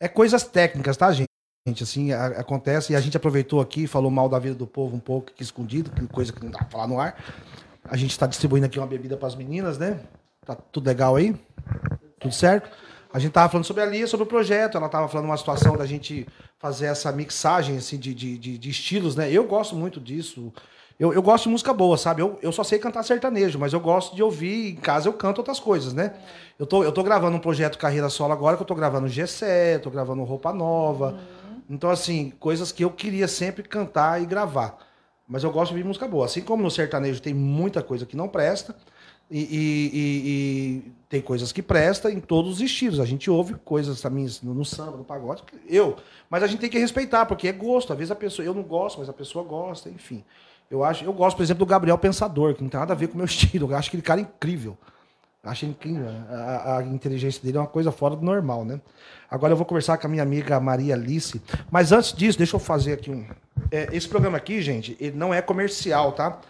É coisas técnicas, tá, gente? Assim, a, acontece, e a gente aproveitou aqui, falou mal da vida do povo um pouco, escondido, que coisa que não dá pra falar no ar. A gente está distribuindo aqui uma bebida para as meninas, né? Tá tudo legal aí? Tudo certo? A gente tava falando sobre a Lia, sobre o projeto. Ela tava falando uma situação da gente fazer essa mixagem assim, de, de, de, de estilos, né? Eu gosto muito disso. Eu, eu gosto de música boa, sabe? Eu, eu só sei cantar sertanejo, mas eu gosto de ouvir, em casa eu canto outras coisas, né? Eu tô, eu tô gravando um projeto Carreira Solo agora, que eu tô gravando GC, tô gravando Roupa Nova. Uhum. Então, assim, coisas que eu queria sempre cantar e gravar. Mas eu gosto de ouvir música boa. Assim como no sertanejo tem muita coisa que não presta, e, e, e, e tem coisas que presta em todos os estilos. A gente ouve coisas também no, no samba, no pagode. Eu. Mas a gente tem que respeitar, porque é gosto. Às vezes a pessoa. Eu não gosto, mas a pessoa gosta, enfim. Eu acho, eu gosto, por exemplo, do Gabriel Pensador, que não tem nada a ver com o meu estilo. Eu acho aquele cara incrível. Eu acho incrível. A, a, inteligência dele é uma coisa fora do normal, né? Agora eu vou conversar com a minha amiga Maria Alice. Mas antes disso, deixa eu fazer aqui um. É, esse programa aqui, gente, ele não é comercial, tá?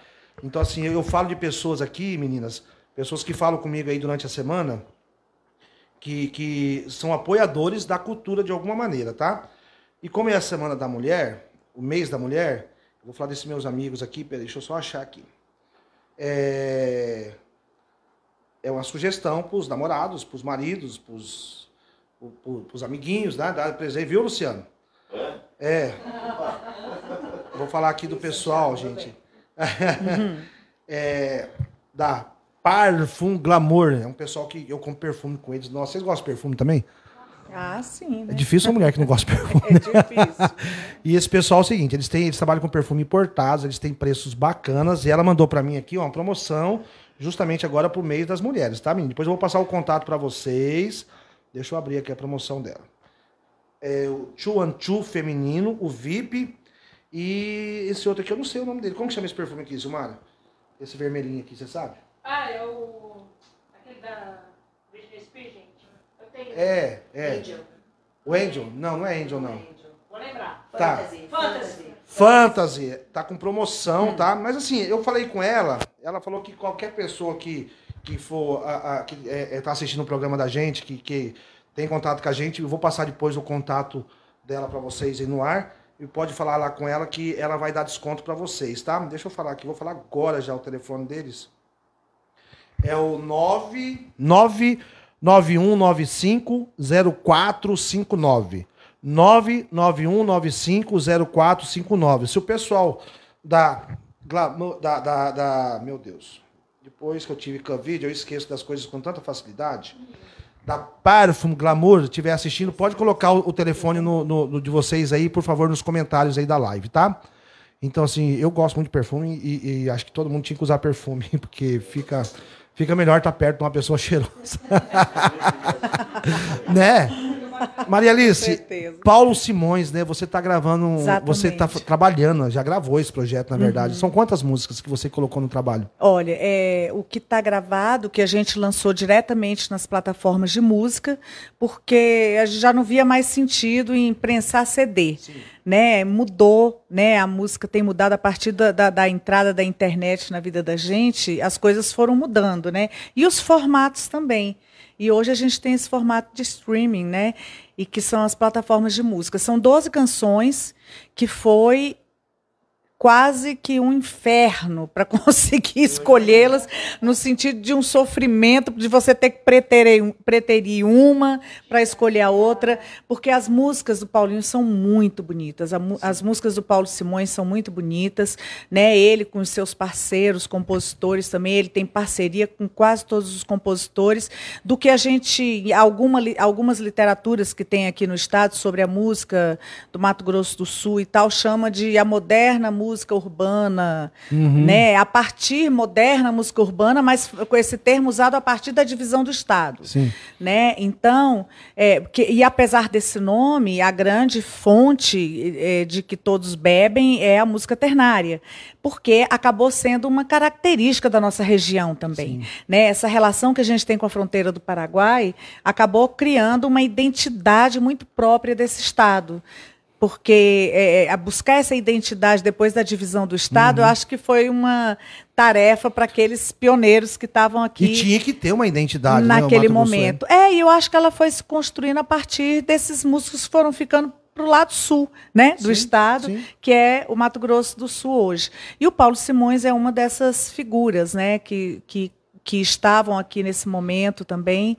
Então, assim, eu falo de pessoas aqui, meninas, pessoas que falam comigo aí durante a semana, que, que são apoiadores da cultura de alguma maneira, tá? E como é a Semana da Mulher, o mês da mulher, Vou falar desses meus amigos aqui, deixa eu só achar aqui. É, é uma sugestão para os namorados, para os maridos, para os amiguinhos, né? Dá presente, viu, Luciano? É. é. Vou falar aqui do pessoal, gente. é, da Parfum Glamour. É um pessoal que eu compro perfume com eles. Nossa, vocês gostam de perfume também? Ah, sim. Né? É difícil uma mulher que não gosta de perfume. é difícil. e esse pessoal é o seguinte: eles, têm, eles trabalham com perfume importados, eles têm preços bacanas. E ela mandou para mim aqui ó, uma promoção, justamente agora pro mês das mulheres, tá, menino? Depois eu vou passar o contato para vocês. Deixa eu abrir aqui a promoção dela. É o Chu feminino, o VIP. E esse outro aqui, eu não sei o nome dele. Como que chama esse perfume aqui, Silmara? Esse vermelhinho aqui, você sabe? Ah, é o. aquele da. É, é. Angel. O Angel? Não, não é Angel, não. Vou lembrar. Tá. Fantasy. Fantasy. Fantasy. Tá com promoção, hum. tá? Mas assim, eu falei com ela, ela falou que qualquer pessoa que, que for, a, a, que é, é, tá assistindo o programa da gente, que, que tem contato com a gente, eu vou passar depois o contato dela para vocês aí no ar. E pode falar lá com ela que ela vai dar desconto para vocês, tá? Deixa eu falar aqui, vou falar agora já o telefone deles. É o 99 91950459. 991950459. Se o pessoal da, da, da, da, Meu Deus. Depois que eu tive Covid, eu esqueço das coisas com tanta facilidade. Da Parfum Glamour, estiver assistindo, pode colocar o, o telefone no, no, no, de vocês aí, por favor, nos comentários aí da live, tá? Então, assim, eu gosto muito de perfume e, e acho que todo mundo tinha que usar perfume, porque fica Fica melhor estar tá perto de uma pessoa cheirosa. né? Maria Alice, Paulo Simões, né? Você está gravando, Exatamente. você está trabalhando, já gravou esse projeto, na verdade. Uhum. São quantas músicas que você colocou no trabalho? Olha, é, o que está gravado, que a gente lançou diretamente nas plataformas de música, porque a gente já não via mais sentido em prensar CD. Sim né, mudou, né, a música tem mudado a partir da, da, da, entrada da internet na vida da gente, as coisas foram mudando, né, e os formatos também. E hoje a gente tem esse formato de streaming, né, e que são as plataformas de música. São 12 canções que foi quase que um inferno para conseguir escolhê-las, no sentido de um sofrimento, de você ter que preterir, preterir uma para escolher a outra, porque as músicas do Paulinho são muito bonitas. As músicas do Paulo Simões são muito bonitas, né? Ele com os seus parceiros, compositores também, ele tem parceria com quase todos os compositores, do que a gente alguma, algumas literaturas que tem aqui no estado sobre a música do Mato Grosso do Sul e tal chama de a moderna música música urbana, uhum. né? A partir moderna música urbana, mas com esse termo usado a partir da divisão do Estado, Sim. né? Então, é, que, e apesar desse nome, a grande fonte é, de que todos bebem é a música ternária, porque acabou sendo uma característica da nossa região também, Sim. né? Essa relação que a gente tem com a fronteira do Paraguai acabou criando uma identidade muito própria desse estado porque é, a buscar essa identidade depois da divisão do Estado, eu acho que foi uma tarefa para aqueles pioneiros que estavam aqui. E tinha que ter uma identidade né, naquele Mato Grosso, é. momento. É, e eu acho que ela foi se construindo a partir desses músicos que foram ficando para o lado sul né, do Sim, estado, sim. que é o Mato Grosso do Sul hoje. E o Paulo Simões é uma dessas figuras né, que, que, que estavam aqui nesse momento também.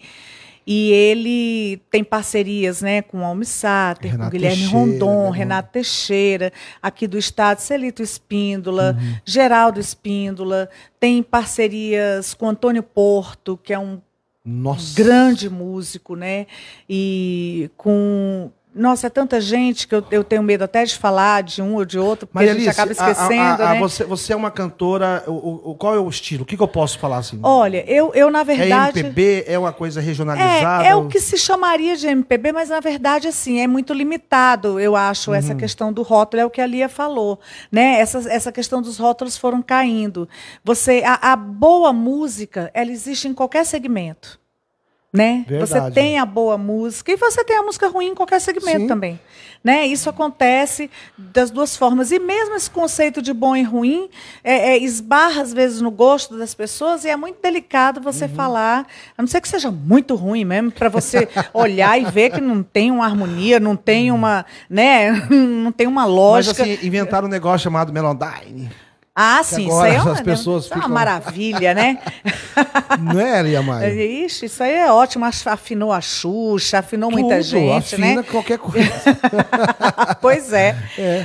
E ele tem parcerias né, com o Almissáter, com Guilherme Teixeira, Rondon, né? Renato Teixeira, aqui do estado, Celito Espíndola, Uhum. Geraldo Espíndola, tem parcerias com Antônio Porto, que é um Nossa. grande músico, né? E com. Nossa, é tanta gente que eu, eu tenho medo até de falar de um ou de outro, porque Maria a gente Alice, acaba a- a- esquecendo, a- a- né? você, você é uma cantora. O, o- qual é o estilo? O que, que eu posso falar assim? Olha, eu, eu na é verdade. MPB? É uma coisa regionalizada? É, é o que se chamaria de MPB, mas na verdade, assim, é muito limitado, eu acho, essa Uhum. questão do rótulo, é o que a Lia falou, né? Essa, essa questão dos rótulos foram caindo. Você, a, a boa música, ela existe em qualquer segmento. Né? Você Verdade. tem a boa música e você tem a música ruim em qualquer segmento Sim. também. Né? Isso acontece das duas formas. E mesmo esse conceito de bom e ruim é, é, esbarra, às vezes, no gosto das pessoas e é muito delicado você Uhum. falar, a não ser que seja muito ruim mesmo, para você olhar e ver que não tem uma harmonia, não tem uma, né, não tem uma Mas lógica. assim, inventaram um negócio chamado Melodine. Ah, sim, isso agora aí é uma, as pessoas isso é uma ficam- maravilha, né? Não é, Lia Maia? Ixi, isso aí é ótimo. Afinou a Xuxa, afinou muita Tudo, gente, afina né? qualquer coisa. pois é.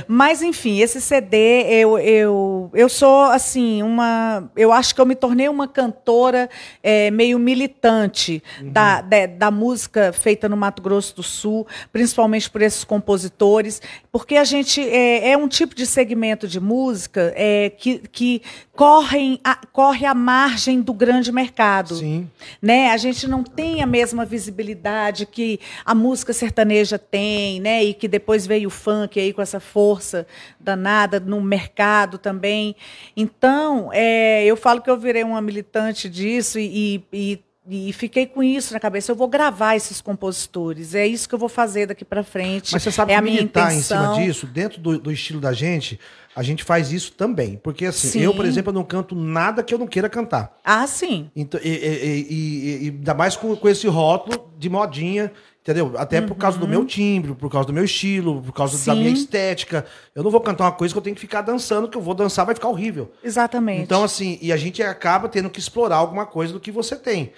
Mas, enfim, esse CD, eu, eu, eu sou, assim, uma. Eu acho que eu me tornei uma cantora é, meio militante da, da, da música feita no Mato Grosso do Sul, principalmente por esses compositores, porque a gente é, é um tipo de segmento de música é, que, que correm a, corre à margem do grande mercado Sim. né? A gente não tem a mesma visibilidade que a música sertaneja tem, né? E que depois veio o funk aí com essa força danada no mercado também. Então, é, eu falo que eu virei uma militante disso e, e, e- e fiquei com isso na cabeça. Eu vou gravar esses compositores. É isso que eu vou fazer daqui para frente. Mas você sabe é que a minha intenção. em cima disso, dentro do, do estilo da gente, a gente faz isso também. Porque assim, Sim. eu, por exemplo, não canto nada que eu não queira cantar. Ah, sim. Então, e, e- e- e- ainda mais com, com esse rótulo de modinha, entendeu? Até por causa do meu timbre, por causa do meu estilo, por causa da Uhum. Sim. minha estética. Eu não vou cantar uma coisa que eu tenho que ficar dançando, que eu vou dançar, vai ficar horrível. Exatamente. Então, assim, e a gente acaba tendo que explorar alguma coisa do que você tem.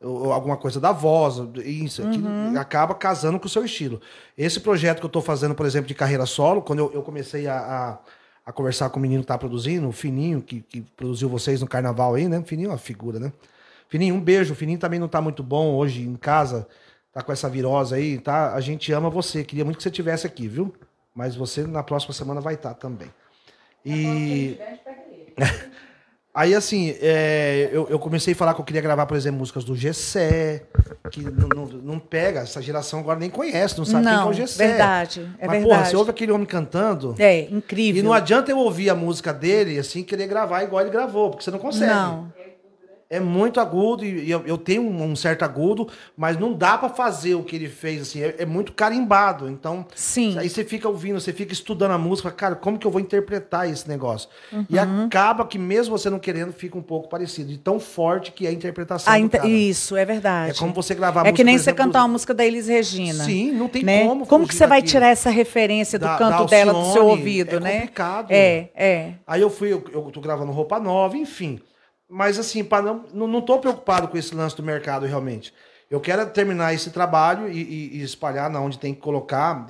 Ou alguma coisa da voz, isso, Uhum. acaba casando com o seu estilo. Esse projeto que eu tô fazendo, por exemplo, de carreira solo, quando eu, eu comecei a, a, a conversar com o menino que tá produzindo, o Fininho, que, que produziu vocês no carnaval aí, né? Fininho é uma figura, né? Fininho, um beijo. O Fininho também não tá muito bom hoje em casa, tá com essa virose aí, tá? A gente ama você. Queria muito que você tivesse aqui, viu? Mas você na próxima semana vai estar também. E. Aí, assim, é, eu, eu comecei a falar que eu queria gravar, por exemplo, músicas do Gessé, que não, não, não pega, essa geração agora nem conhece, não sabe quem que é não, o Gessé. verdade. É Mas, verdade. porra, você ouve aquele homem cantando, É, incrível. e não adianta eu ouvir a música dele assim querer gravar igual ele gravou, porque você não consegue. Não. É muito agudo e e eu, eu tenho um, um certo agudo, mas não dá pra fazer o que ele fez, assim, é, é muito carimbado. Então, Sim. aí você fica ouvindo, você fica estudando a música, cara, como que eu vou interpretar esse negócio? E Uhum. acaba que mesmo você não querendo, fica um pouco parecido, de tão forte que é a interpretação A inter-. Isso, é verdade. É como você gravar É música, que nem por você exemplo, cantar uma música da Elis Regina. Sim, não tem né? como Como que você vai daquilo. tirar essa referência do Da- canto da dela do seu ouvido, é né? complicado. É, é. Aí eu fui, eu, eu tô gravando roupa nova, enfim. Mas assim, para não, não, não tô preocupado com esse lance do mercado realmente. Eu quero terminar esse trabalho e, e- e espalhar na onde tem que colocar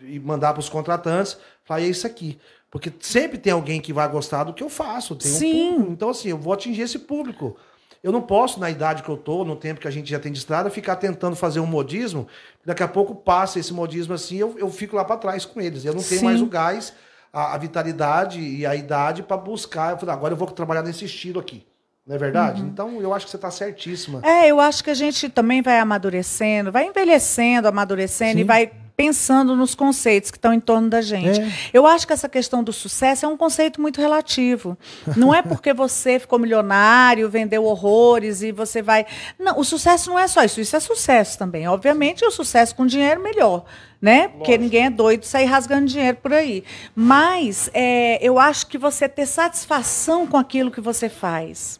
e, e mandar para os contratantes. Falar, é isso aqui. Porque sempre tem alguém que vai gostar do que eu faço. Tem um Sim. público. Então, assim, eu vou atingir esse público. Eu não posso, na idade que eu tô, no tempo que a gente já tem de estrada, ficar tentando fazer um modismo. Daqui a pouco passa esse modismo assim, eu, eu fico lá para trás com eles. Eu não tenho Sim. mais o gás, a, a vitalidade e a idade para buscar. Eu falei, agora eu vou trabalhar nesse estilo aqui. Não é verdade? Então eu acho que você está certíssima. É, eu acho que a gente também vai amadurecendo, vai envelhecendo, amadurecendo Sim. e vai pensando nos conceitos que estão em torno da gente. É. Eu acho que essa questão do sucesso é um conceito muito relativo. Não é porque você ficou milionário, vendeu horrores e você vai. Não, o sucesso não é só isso. Isso é sucesso também. Obviamente, o sucesso com dinheiro melhor. Né? Porque ninguém é doido de sair rasgando dinheiro por aí. Mas é, eu acho que você ter satisfação com aquilo que você faz,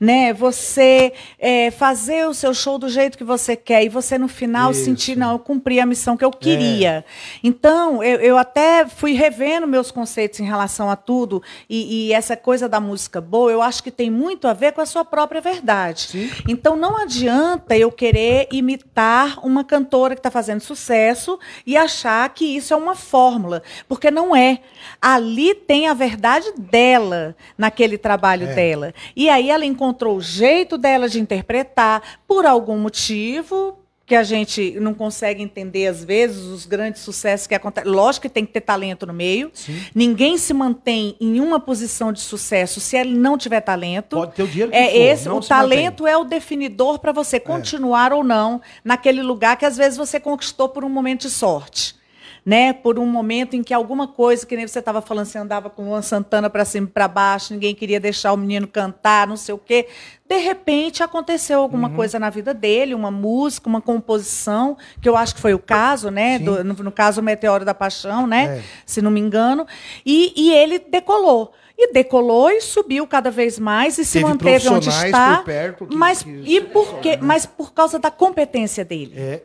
né? Você é, fazer o seu show do jeito que você quer e você no final Isso. sentir, não, eu cumpri a missão que eu queria. Então, eu, eu até fui revendo meus conceitos em relação a tudo e, e essa coisa da música boa, eu acho que tem muito a ver com a sua própria verdade. Sim. Então, não adianta eu querer imitar uma cantora que está fazendo sucesso e achar que isso é uma fórmula, porque não é. Ali tem a verdade dela naquele trabalho É. dela. E aí ela encontrou o jeito dela de interpretar por algum motivo que a gente não consegue entender às vezes os grandes sucessos que acontecem. Lógico que tem que ter talento no meio. Sim. Ninguém se mantém em uma posição de sucesso se ele não tiver talento. Pode ter o dinheiro que É for, esse, o se mantém. talento é o definidor para você continuar ou não naquele lugar que às vezes você conquistou por um momento de sorte. Né, por um momento em que alguma coisa, que nem você estava falando, você andava com o Luan Santana para cima e para baixo, ninguém queria deixar o menino cantar, não sei o quê. De repente aconteceu Uhum. alguma coisa na vida dele, uma música, uma composição, que eu acho que foi o caso, né? Do- no, no caso, o Meteoro da Paixão, né? É. Se não me engano. E, e ele decolou. E decolou e subiu cada vez mais e se Teve manteve onde está. por perto que- mas, que- e por quê? mas por causa da competência dele. É.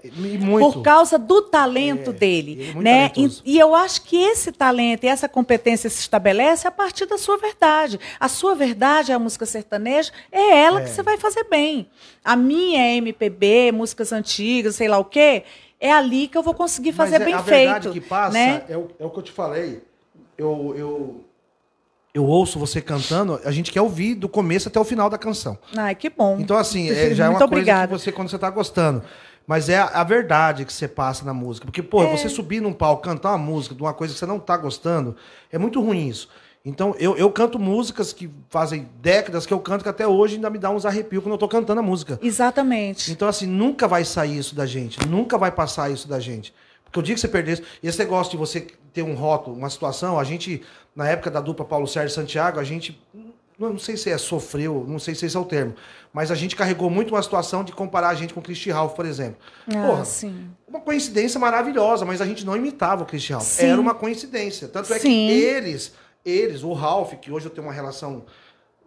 Por causa do talento É, dele. ele é né? E, e eu acho que esse talento e essa competência se estabelece a partir da sua verdade. A sua verdade é a música sertaneja, é ela que você vai fazer bem. A minha é MPB, músicas antigas, sei lá o quê. É ali que eu vou conseguir fazer Mas é- bem a feito. verdade que passa né? é, o, é o que eu te falei. Eu, eu, eu ouço você cantando, a gente quer ouvir do começo até o final da canção. Ai, que bom. Então, assim, é, já é uma obrigada. coisa que você, quando você tá gostando. Mas é a, a verdade que você passa na música. Porque, pô, É. você subir num palco, cantar uma música de uma coisa que você não tá gostando, é muito ruim isso. Então, eu, eu canto músicas que fazem décadas que eu canto, que até hoje ainda me dá uns arrepios quando eu tô cantando a música. Exatamente. Então, assim, nunca vai sair isso da gente. Nunca vai passar isso da gente. Porque o dia que você perder isso. Esse negócio de você ter um rótulo, uma situação, a gente, na época da dupla Paulo Sérgio e Santiago, a gente. Não, sei se é sofreu, não sei se esse é o termo. Mas a gente carregou muito uma situação de comparar a gente com o Christy Ralph, por exemplo. Ah, Porra, sim. uma coincidência maravilhosa, mas a gente não imitava o Christy Ralph. Sim. Era uma coincidência. Tanto é Sim. que eles, eles, o Ralph, que hoje eu tenho uma relação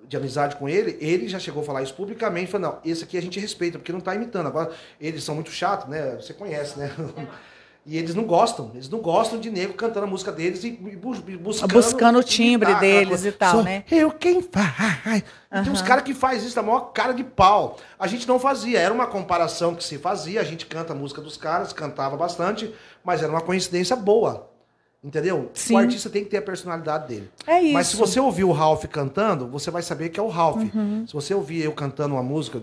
de amizade com ele, ele já chegou a falar isso publicamente, falou, não, esse aqui a gente respeita, porque não tá imitando. Agora, eles são muito chatos, né? Você conhece, né? E eles não gostam, eles não gostam de nego cantando a música deles e, bu- buscando... Buscando o timbre imitar deles e tal, Sou né? Eu quem faz. E Tem uns caras que faz isso da maior cara de pau. A gente não fazia, era uma comparação que se fazia, a gente canta a música dos caras, cantava bastante, mas era uma coincidência boa. Entendeu? Sim. O artista tem que ter a personalidade dele. É isso. Mas se você ouvir o Ralph cantando, você vai saber que é o Ralph. Uhum. Se você ouvir eu cantando uma música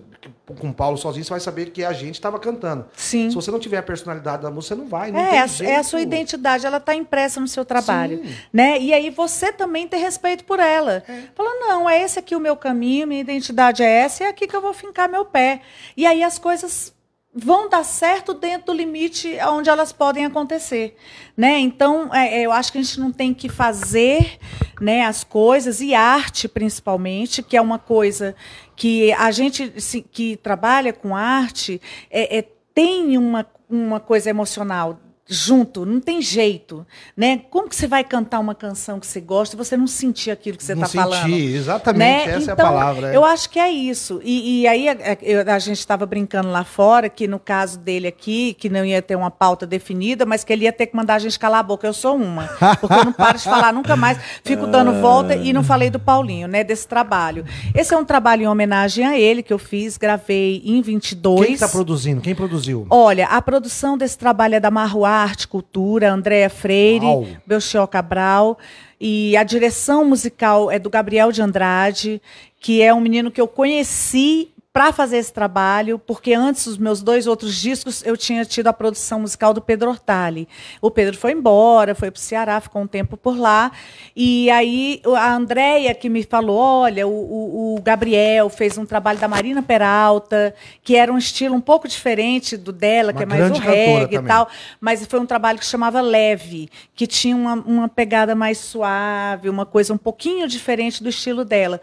com o Paulo sozinho, você vai saber que a gente estava cantando. Sim. Se você não tiver a personalidade da música, você não vai. Não É, tem a, é a sua identidade, ela está impressa no seu trabalho. Sim. Né? E aí você também ter respeito por ela. Fala, não, é esse aqui o meu caminho, minha identidade é essa, é aqui que eu vou fincar meu pé. E aí as coisas vão dar certo dentro do limite onde elas podem acontecer. Né? Então, é, é, eu acho que a gente não tem que fazer né, as coisas, e arte principalmente, que é uma coisa que a gente se- que trabalha com arte é, é, tem uma, uma coisa emocional junto, não tem jeito, né? Como que você vai cantar uma canção que você gosta e você não sentir aquilo que você Não está falando? senti, exatamente, né? essa é a Então, palavra. é. Eu acho que é isso. E, e aí a, eu- a gente estava brincando lá fora que no caso dele aqui, que não ia ter uma pauta definida, mas que ele ia ter que mandar a gente calar a boca. Eu sou uma, porque eu não paro de falar nunca mais. Fico dando volta e não falei do Paulinho, né? Desse trabalho. Esse é um trabalho em homenagem a ele que eu fiz, gravei em 22. Quem está produzindo? Quem produziu? Olha, a produção desse trabalho é da Marro Arte Cultura, Andréa Freire, Uau. Belchior Cabral. E a direção musical é do Gabriel de Andrade, que é um menino que eu conheci para fazer esse trabalho, porque antes dos meus dois outros discos eu tinha tido a produção musical do Pedro Hortali. O Pedro foi embora, foi para o Ceará, ficou um tempo por lá. E aí a Andréia que me falou: olha, o, o- o Gabriel fez um trabalho da Marina Peralta, que era um estilo um pouco diferente do dela, Uma que é mais o reggae e tal. Mas foi um trabalho que chamava Leve, que tinha uma, uma pegada mais suave, uma coisa um pouquinho diferente do estilo dela.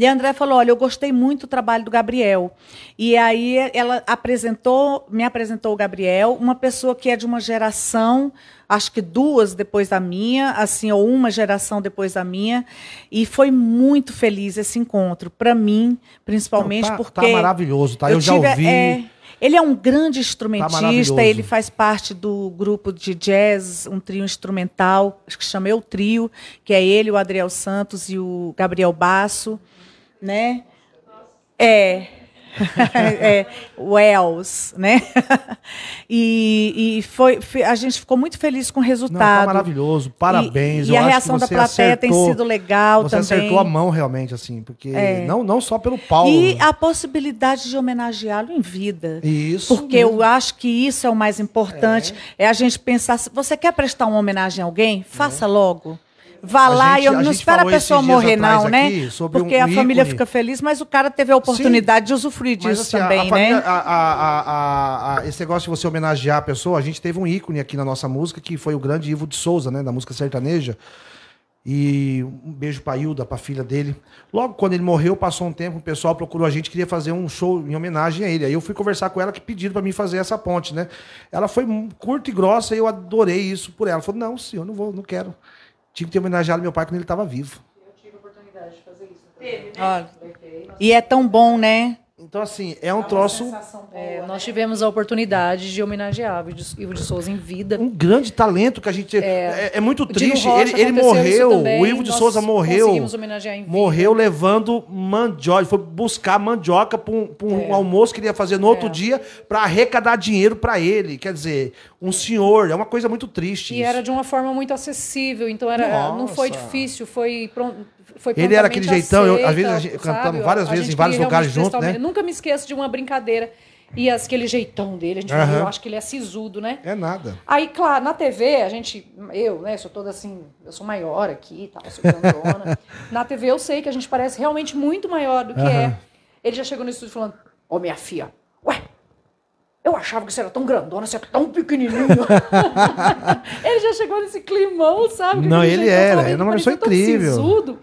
E a André falou: Olha, eu gostei muito do trabalho do Gabriel. E aí ela apresentou, me apresentou o Gabriel, uma pessoa que é de uma geração, acho que duas depois da minha, assim, ou uma geração depois da minha. E foi muito feliz esse encontro, para mim, principalmente Não, tá, porque. Tá maravilhoso, tá? Eu, já tive- ouvi. é, ele é um grande Tá instrumentista, maravilhoso. ele faz parte do grupo de jazz, um trio instrumental, acho que chama Eu Trio, que é ele, o Adriel Santos e o Gabriel Basso, né? É. é, Wells, né? e e foi, a gente ficou muito feliz com o Não, resultado. tá maravilhoso. Parabéns. E, e a reação da você plateia tem acertou- sido legal Você também. acertou a mão realmente, assim, porque É. não, não só pelo Paulo. E a possibilidade de homenageá-lo em vida. Isso. Porque mesmo. eu acho que isso é o mais importante. É, a gente pensar, você quer prestar uma homenagem a alguém, faça logo. Vá lá gente- e eu não espera a pessoa morrer, não, né? Porque um a família ícone. fica feliz, mas o cara teve a oportunidade de usufruir disso assim, também, a família- né? a- a- a- a- esse negócio de você homenagear a pessoa, a gente teve um ícone aqui na nossa música, que foi o grande Ivo de Souza, né? Da música sertaneja. E um beijo pra Hilda, pra filha dele. Logo quando ele morreu, passou um tempo, o pessoal procurou a gente, queria fazer um show em homenagem a ele. Aí eu fui conversar com ela que pediram pra mim fazer essa ponte, né? Ela foi curta e grossa e eu adorei isso por ela. Ela falou: não, senhor, não vou, não quero. Tinha que ter homenageado meu pai quando ele estava vivo. Olha. E é tão bom, né? Então, assim, é um troço. É, nós tivemos a oportunidade de homenagear o Ivo de Souza em vida. um grande talento que a gente. É, é muito O Dino triste. Ele, ele morreu, também, o Ivo de nós Souza morreu. conseguimos homenagear em vida. Morreu levando mandioca. Foi buscar mandioca para um, pra um almoço que ele ia fazer no outro É. dia para arrecadar dinheiro para ele. Quer dizer, um senhor. É uma coisa muito triste. E isso. era de uma forma muito acessível, então era, não foi difícil, foi foi Ele era aquele jeitão, eu- às vezes a gente- cantamos várias A vezes em vários lugares realmente junto, prestar né? homenagem. Nunca me esqueço de uma brincadeira e as- aquele jeitão dele, a gente falou, eu acho que ele é sisudo, né? É nada. Aí, claro, na TV, a gente, eu, né, sou toda assim, eu sou maior aqui e tal, sou grandona. na TV eu sei que a gente parece realmente muito maior do que é. Aham. Ele já chegou no estúdio falando, ô minha filha, ué, eu achava que você era tão grandona, você é tão pequenininho. ele já chegou nesse climão, sabe? Não, ele era, ele era uma pessoa incrível. sisudo.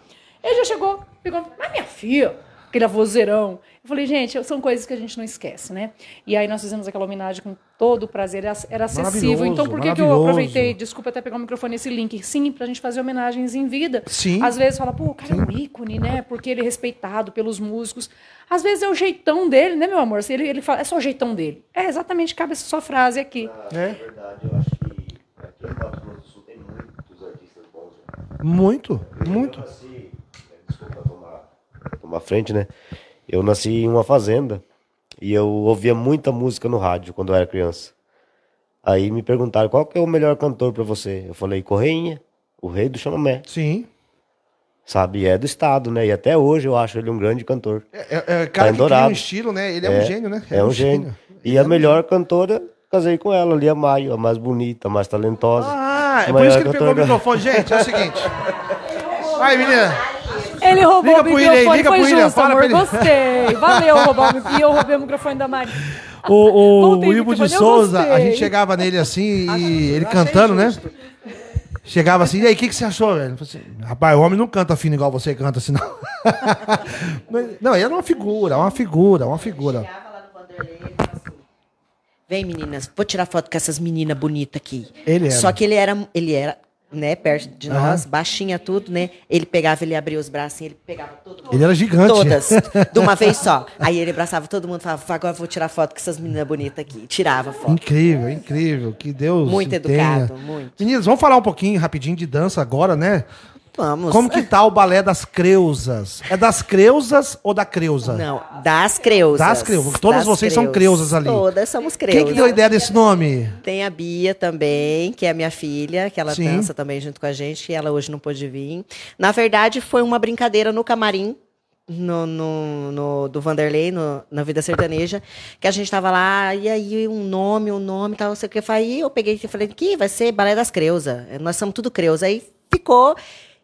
Ele já chegou, pegou, mas minha filha, aquele vozeirão. Eu falei, gente, são coisas que a gente não esquece, né? E aí nós fizemos aquela homenagem com todo o prazer, era, era acessível. Então, por que, que eu aproveitei, desculpa até pegar o microfone esse link, sim, pra gente fazer homenagens em vida. Sim. Às vezes fala, pô, o cara é um ícone, né? Porque ele é respeitado pelos músicos. Às vezes é o jeitão dele, né, meu amor? Se Ele, ele fala, é só o jeitão dele. É exatamente, cabe essa sua frase aqui. É. verdade, eu acho que aqui Mato Grosso do Sul tem muitos artistas bons. Né? Muito, muito. Eu é, tomar, tomar frente, né? Eu nasci em uma fazenda e eu ouvia muita música no rádio quando eu era criança. Aí me perguntaram qual que é o melhor cantor pra você. Eu falei Correinha, o rei do chamamé, Sim. sabe? É do estado, né? E até hoje eu acho ele um grande cantor. É, é, é cara Tá que cria um estilo, né? Ele é, um gênio, né? É um gênio. E a melhor cantora, casei com ela, Lia Maio, a mais bonita, a mais talentosa. Ah, é a por isso que ele pegou o cantora. microfone. Gente, é o seguinte. Aí, menina. Ele roubou Liga o pro William microfone, liga foi pro William, justo, fala amor, pra ele. gostei. Valeu roubar o microfone. E eu roubei o microfone da Mari. O, o, o Ivo de microfone, Souza, a gente chegava nele assim, e ele cantando, né? Chegava assim, e aí, o que, que você achou, velho? Eu falei assim, Rapaz, o homem não canta fino igual você canta assim, não. Não, ele era uma figura, uma figura, uma figura. E assim, Vem, meninas, vou tirar foto com essas meninas bonitas aqui. Ele era. Só que ele era, ele era, né, perto de Aham. nós, baixinha tudo, né? Ele pegava, ele abria os braços, ele pegava todo Ele era gigante. Todas, de uma vez só. Aí ele abraçava todo mundo, falava, agora eu vou tirar foto com essas meninas bonitas aqui. Tirava foto. Incrível, incrível. Que Deus Muito tenha. educado, muito. Meninas, vamos falar um pouquinho rapidinho de dança agora, né? Vamos. Como que tá o balé das Creusas? É das Creusas ou da Creusa? Não, das creusas. Das creusas. Todas vocês são creusas ali. Todas somos creusas. Quem que deu a ideia desse nome? Tem a Bia também, que é minha filha, que ela Sim. dança também junto com a gente, e ela hoje não pôde vir. Na verdade, foi uma brincadeira no camarim. No, no, no- do Vanderlei, no- na Vida Sertaneja, que a gente tava lá, e aí um nome, um nome, tal, não sei o que. Aí eu peguei e falei, que vai ser Balé das Creusas. Nós somos tudo Creusa. Aí ficou,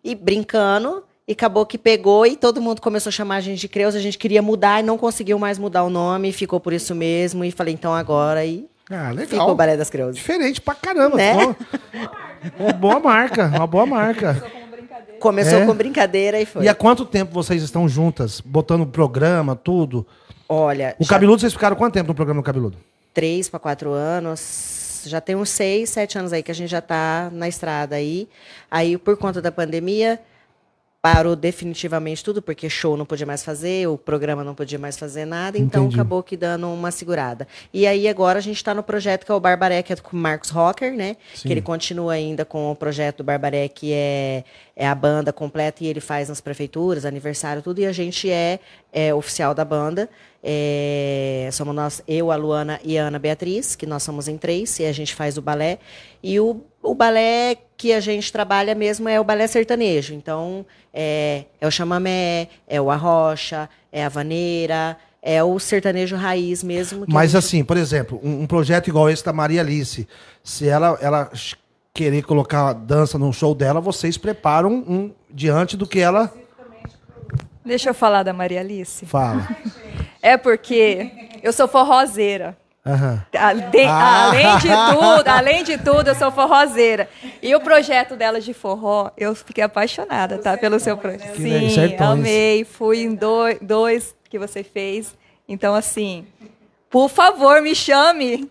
e brincando, e acabou que pegou, e todo mundo começou a chamar a gente de Creusa. A gente queria mudar, e não conseguiu mais mudar o nome, ficou por isso mesmo. E falei, então agora, e Ah, legal. ficou o Balé das Creusas. Diferente pra caramba. Né? ficou Uma boa marca, uma boa marca. Começou É? com brincadeira e foi. E há quanto tempo vocês estão juntas, botando programa, tudo? Olha, O já Cabeludo, vocês ficaram quanto tempo no programa do Cabeludo? três para quatro anos. Já tem uns seis, sete anos aí que a gente já está na estrada aí. Aí, por conta da pandemia, parou definitivamente tudo, porque show não podia mais fazer, o programa não podia mais fazer nada, então Entendi. acabou que dando uma segurada. E aí agora a gente está no projeto que é o Barbaré, que é com o Marcos Rocker, né? Sim. Que ele continua ainda com o projeto do Barbaré, que é, é a banda completa e ele faz nas prefeituras, aniversário, tudo, e a gente é, é oficial da banda. É, somos nós, eu, a Luana e a Ana Beatriz, que nós somos em três, e a gente faz o balé. E o, o balé que a gente trabalha mesmo é o balé sertanejo. Então, é, é o chamamé, é o arrocha, é a vaneira, é o sertanejo raiz mesmo. Mas gente- assim, por exemplo, um, um projeto igual esse da Maria Alice, se ela, ela querer colocar a dança no show dela, vocês preparam um diante do que ela Deixa eu falar da Maria Alice. fala. É porque eu sou forrozeira. Aham. Além, Ah. além de tudo, além de tudo, eu sou forrozeira. E o projeto dela de forró, eu fiquei apaixonada, tá? Pelo seu projeto. Sim, sertões. amei. Fui em dois, dois que você fez. Então, assim, por favor, me chame.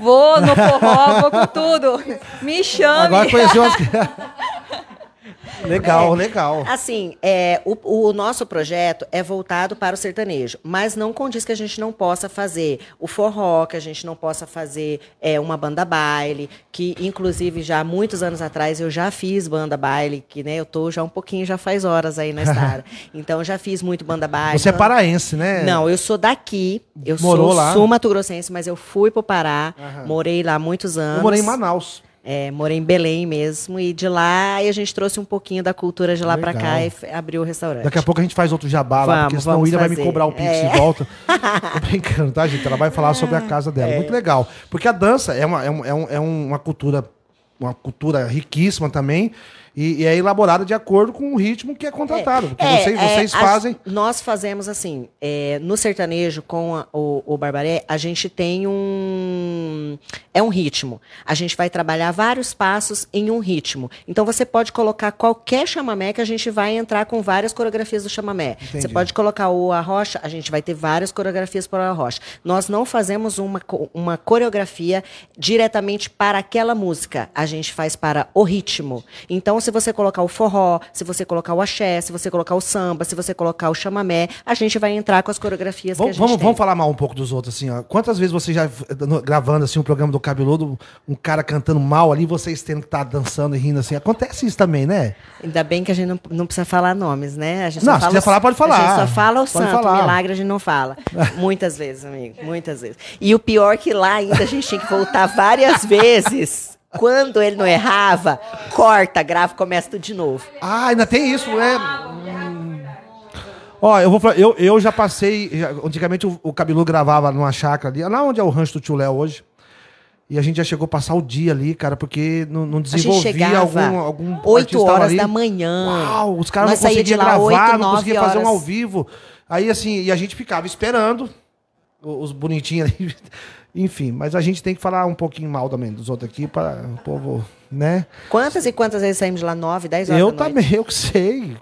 Vou no forró, vou com tudo. Me chame. Agora conheceu as... Legal, legal. Assim, é, o, o nosso projeto é voltado para o sertanejo, mas não condiz que a gente não possa fazer o forró, que a gente não possa fazer é, uma banda baile, que inclusive já há muitos anos atrás eu já fiz banda baile, que né, eu tô já um pouquinho, já faz horas aí na estrada. Então já fiz muito banda baile. Você é paraense, né? Não, eu sou daqui, eu Morou sou lá? sul-mato-grossense, mas eu fui pro Pará, morei lá muitos anos. Eu morei em Manaus. É, morei em Belém mesmo, e de lá a gente trouxe um pouquinho da cultura de lá pra Legal. cá e abriu o restaurante. Daqui a pouco a gente faz outro jabá lá, Vamos, porque senão o William vai me cobrar o Pix É. de volta. Tô brincando, tá, gente? Ela vai falar sobre a casa dela. Muito legal. Porque a dança é uma, é um- é um- é uma cultura uma cultura riquíssima também e, e é elaborada de acordo com o ritmo que é contratado. Porque É, vocês, é, vocês a- fazem. nós fazemos assim, é, no sertanejo com a- o, o Barbaré, a gente tem um. É um ritmo. A gente vai trabalhar vários passos em um ritmo. Então você pode colocar qualquer chamamé que a gente vai entrar com várias coreografias do chamamé. Você Entendi. pode colocar o arrocha, a gente vai ter várias coreografias para o arrocha. Nós não fazemos uma, uma coreografia diretamente para aquela música. A gente faz para o ritmo. Então, se você colocar o forró, se você colocar o axé, se você colocar o samba, se você colocar o chamamé, a gente vai entrar com as coreografias que a Vamos, gente vamos, tem. vamos falar mal um pouco dos outros, assim, ó. Quantas vezes você já, gravando assim, um programa do Cabeludo, um cara cantando mal ali, vocês tendo que estar dançando e rindo assim? Acontece isso também, né? Ainda bem que a gente não, não precisa falar nomes, né? A gente Não, só se fala quiser o- falar, pode falar. A gente só fala o Pode santo, falar. milagre a gente não fala. Muitas vezes, amigo, muitas vezes. E o pior é que lá ainda a gente tinha que voltar várias vezes. Quando ele não errava, corta, grava, começa tudo de novo. Ah, ainda tem isso, né? Hum. Ó, eu vou falar, eu, eu já passei. já- antigamente o, o gravava numa chácara ali, lá onde é o rancho do tio Léo hoje. E a gente já chegou a passar o dia ali, cara, porque não, não A gente desenvolvia chegava algum, algum 8 artista tava horas ali. da manhã. Uau, os caras Nós não saía de conseguiam lá gravar, 8, não 9 conseguiam fazer um horas. ao vivo. Aí assim, e a gente ficava esperando o- os bonitinhos ali. Enfim, mas a gente tem que falar um pouquinho mal também dos outros aqui para o povo, né? Quantas e quantas vezes saímos de lá? 9, 10 horas Eu também, eu que sei.